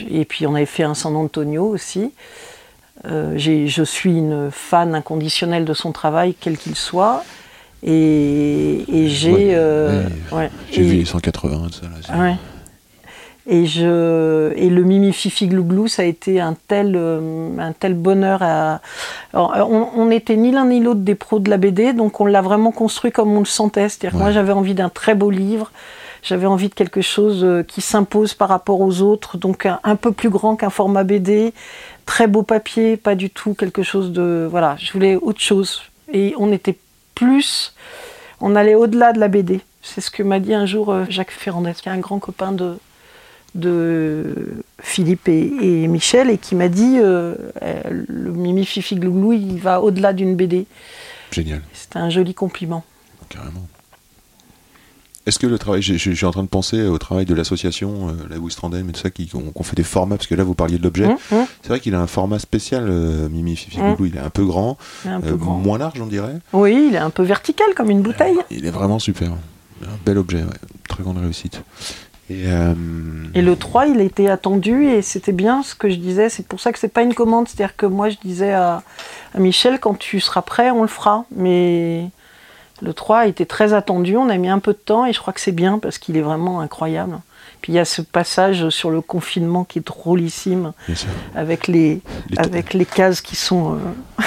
et puis on avait fait un San Antonio aussi. Euh, je suis une fan inconditionnelle de son travail, quel qu'il soit. Et, et j'ai. Ouais, euh, ouais. ouais. J'ai vu les 180 de ça. Là. Et, je, et le Mimi Fifi Glouglou, ça a été un tel, euh, un tel bonheur. À... Alors, euh, on n'était ni l'un ni l'autre des pros de la BD, donc on l'a vraiment construit comme on le sentait. C'est-à-dire que moi, j'avais envie d'un très beau livre. J'avais envie de quelque chose euh, qui s'impose par rapport aux autres, donc un, un peu plus grand qu'un format BD, très beau papier, pas du tout quelque chose de voilà. Je voulais autre chose et on était plus, on allait au-delà de la BD. C'est ce que m'a dit un jour Jacques Ferrandez, qui est un grand copain de de Philippe et, et Michel et qui m'a dit euh, euh, le Mimi Fifi Glouglou il va au-delà d'une BD. Génial, C'était un joli compliment. carrément. Est-ce que le travail, je, je- je suis en train de penser au travail de l'association, euh, la Wistrandem et tout ça, qui qu'on qu'on fait des formats, parce que là vous parliez de l'objet. Hum, hum, C'est vrai qu'il a un format spécial, euh, Mimi Fifi. Goulou, il est un peu grand, il est un peu grand. moins large on dirait. Oui, il est un peu vertical comme une bouteille. Il est vraiment super. Un bel objet, ouais. très grande réussite. Et, euh, Et le 3, il était attendu et c'était bien ce que je disais. C'est pour ça que c'est pas une commande. C'est-à-dire que moi, je disais à, à Michel, quand tu seras prêt, on le fera. Mais le 3 a été très attendu. On a mis un peu de temps et je crois que c'est bien parce qu'il est vraiment incroyable. Puis il y a ce passage sur le confinement qui est drôlissime avec les, Les- avec les cases qui sont euh,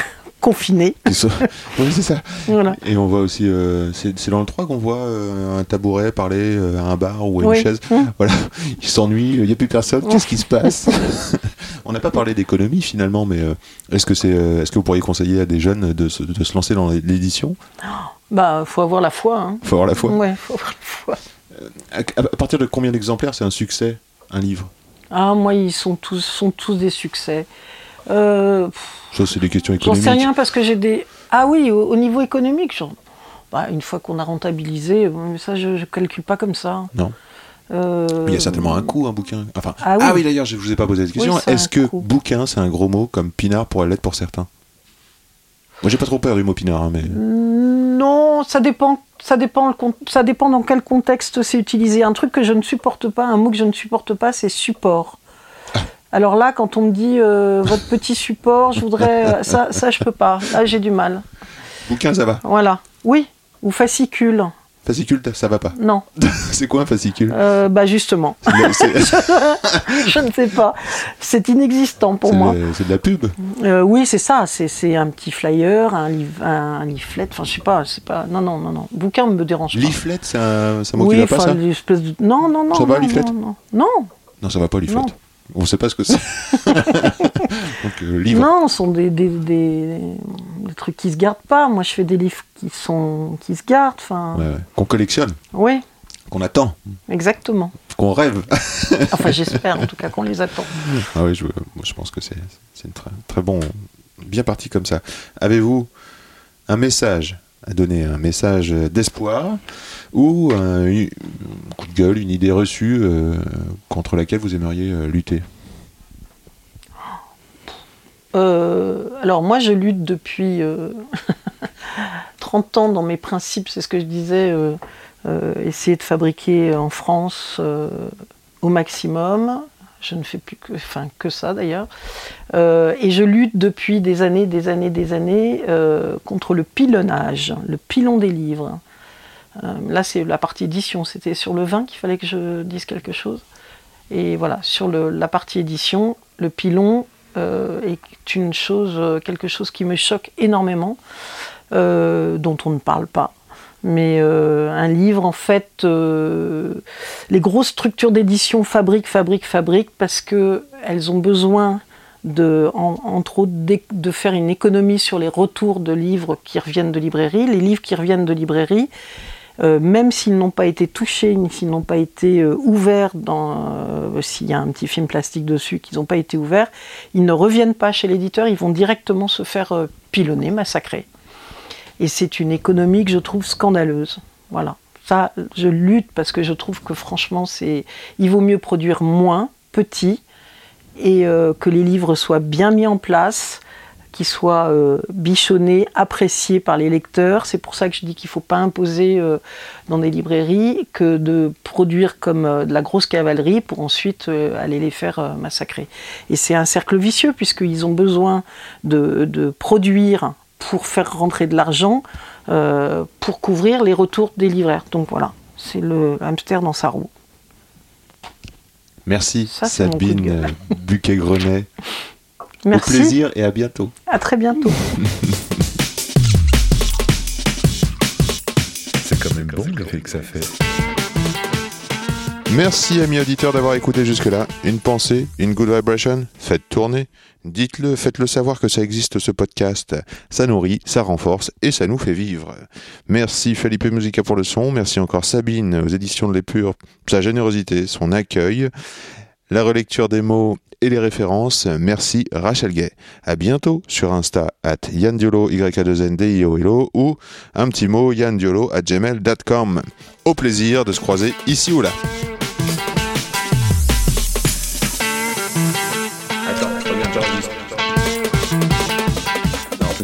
sont- oui, c'est ça. Voilà. Et on voit aussi, euh, c'est dans le 3 qu'on voit euh, un tabouret parler euh, à un bar ou à une Oui. chaise. Mmh. Voilà, il s'ennuie, il n'y a plus personne, qu'est-ce qui se passe On n'a pas parlé d'économie finalement, mais euh, est-ce que, c'est, est-ce que vous pourriez conseiller à des jeunes de se, de se lancer dans l'édition? Bah, faut avoir la foi. Hein. Il faut avoir la foi. Ouais, faut avoir la foi. À, à partir de combien d'exemplaires c'est un succès, un livre? Ah, moi, ils sont tous, sont tous des succès. Euh, Ça, c'est des questions J'en économiques. sais rien parce que j'ai des. Ah oui, au, au niveau économique, genre, bah, une fois qu'on a rentabilisé, euh, ça je ne calcule pas comme ça. Non. Euh, Mais il y a certainement un coût, un bouquin. Enfin, Ah ah oui. oui, d'ailleurs, je ne vous ai pas posé cette question. Oui, Est-ce que coût. bouquin, c'est un gros mot comme pinard pourrait l'être pour certains? Moi, j'ai pas trop peur du mot pinard, hein, mais. Non, ça dépend. Ça dépend, ça dépend dans quel contexte c'est utilisé. Un truc que je ne supporte pas, un mot que je ne supporte pas, c'est support. Alors là, quand on me dit euh, votre petit support, je voudrais. euh, ça, ça, je peux pas. Là, j'ai du mal. Bouquin, ça va. Voilà. Oui. Ou fascicule. Fascicule, ça va pas. Non. c'est quoi un fascicule? Euh, bah justement. Je ne sais pas. C'est inexistant pour moi. c'est de la pub. Euh, oui, c'est ça. C'est, c'est un petit flyer, un, liv- un, un leaflet. Enfin, je sais pas. C'est pas. Non, non, non, non. Bouquin me dérange pas. Leaflet, mot qui oui, va pas, ça? de. Non, non, non. Ça va, non, leaflet? non, non. Non, Non, ça va pas, leaflet. On sait pas ce que c'est. Donc, euh, livre. non, ce sont des, des, des, des trucs qui se gardent pas. Moi, je fais des livres qui sont qui se gardent. Enfin, Ouais, ouais. Qu'on collectionne, oui, qu'on attend, exactement. qu'on rêve. Enfin, j'espère en tout cas qu'on les attend. Ah oui, je, moi, je pense que c'est c'est une très, très bon, bien parti comme ça. Avez-vous un message à donner, un message d'espoir ou un, coup de gueule, une idée reçue euh, contre laquelle vous aimeriez euh, lutter Euh, alors moi, je lutte depuis euh, 30 ans dans mes principes, c'est ce que je disais, essayer de fabriquer en France au maximum. Je ne fais plus que, enfin, que ça d'ailleurs. Euh, et je lutte depuis des années, des années, des années euh, contre le pilonnage, le pilon des livres. Euh, là, c'est la partie édition. C'était sur le vin qu'il fallait que je dise quelque chose. Et voilà, sur la partie édition, le pilon est une chose, quelque chose qui me choque énormément, dont on ne parle pas. Mais euh, un livre, en fait, euh, les grosses structures d'édition fabriquent, fabriquent, fabriquent parce que elles ont besoin entre autres, de faire une économie sur les retours de livres qui reviennent de librairie. Les livres qui reviennent de librairie, euh, même s'ils n'ont pas été touchés, s'ils n'ont pas été ouverts, s'il y a un petit film plastique dessus, qu'ils n'ont pas été ouverts, ils ne reviennent pas chez l'éditeur, ils vont directement se faire pilonner, massacrer. Et c'est une économie que je trouve scandaleuse. Voilà. Ça, je lutte parce que je trouve que franchement, c'est, il vaut mieux produire moins, petit, et euh, que les livres soient bien mis en place, qui soit euh, bichonné, apprécié par les lecteurs. C'est pour ça que je dis qu'il ne faut pas imposer euh, dans des librairies que de produire comme de la grosse cavalerie pour ensuite aller les faire massacrer. Et c'est un cercle vicieux puisqu'ils ont besoin de produire pour faire rentrer de l'argent euh, pour couvrir les retours des libraires. Donc voilà, c'est le hamster dans sa roue. Merci Ça, Sabine Buquet-Grenet. Au Merci, plaisir et à bientôt. à très bientôt. C'est quand même bon l'effet que ça fait. Merci amis auditeurs d'avoir écouté jusque-là. Une pensée, une good vibration, faites tourner. Dites-le, faites-le savoir que ça existe ce podcast. Ça nourrit, ça renforce et ça nous fait vivre. Merci Felipe Musica pour le son. Merci encore Sabine aux éditions de l'Épure, sa générosité, son accueil, la relecture des mots et les références. Merci Rachel Gay. À bientôt sur Insta at yandiolo, y a 2 n d ou un petit mot yandiolo at gmail.com. Au plaisir de se croiser ici ou là.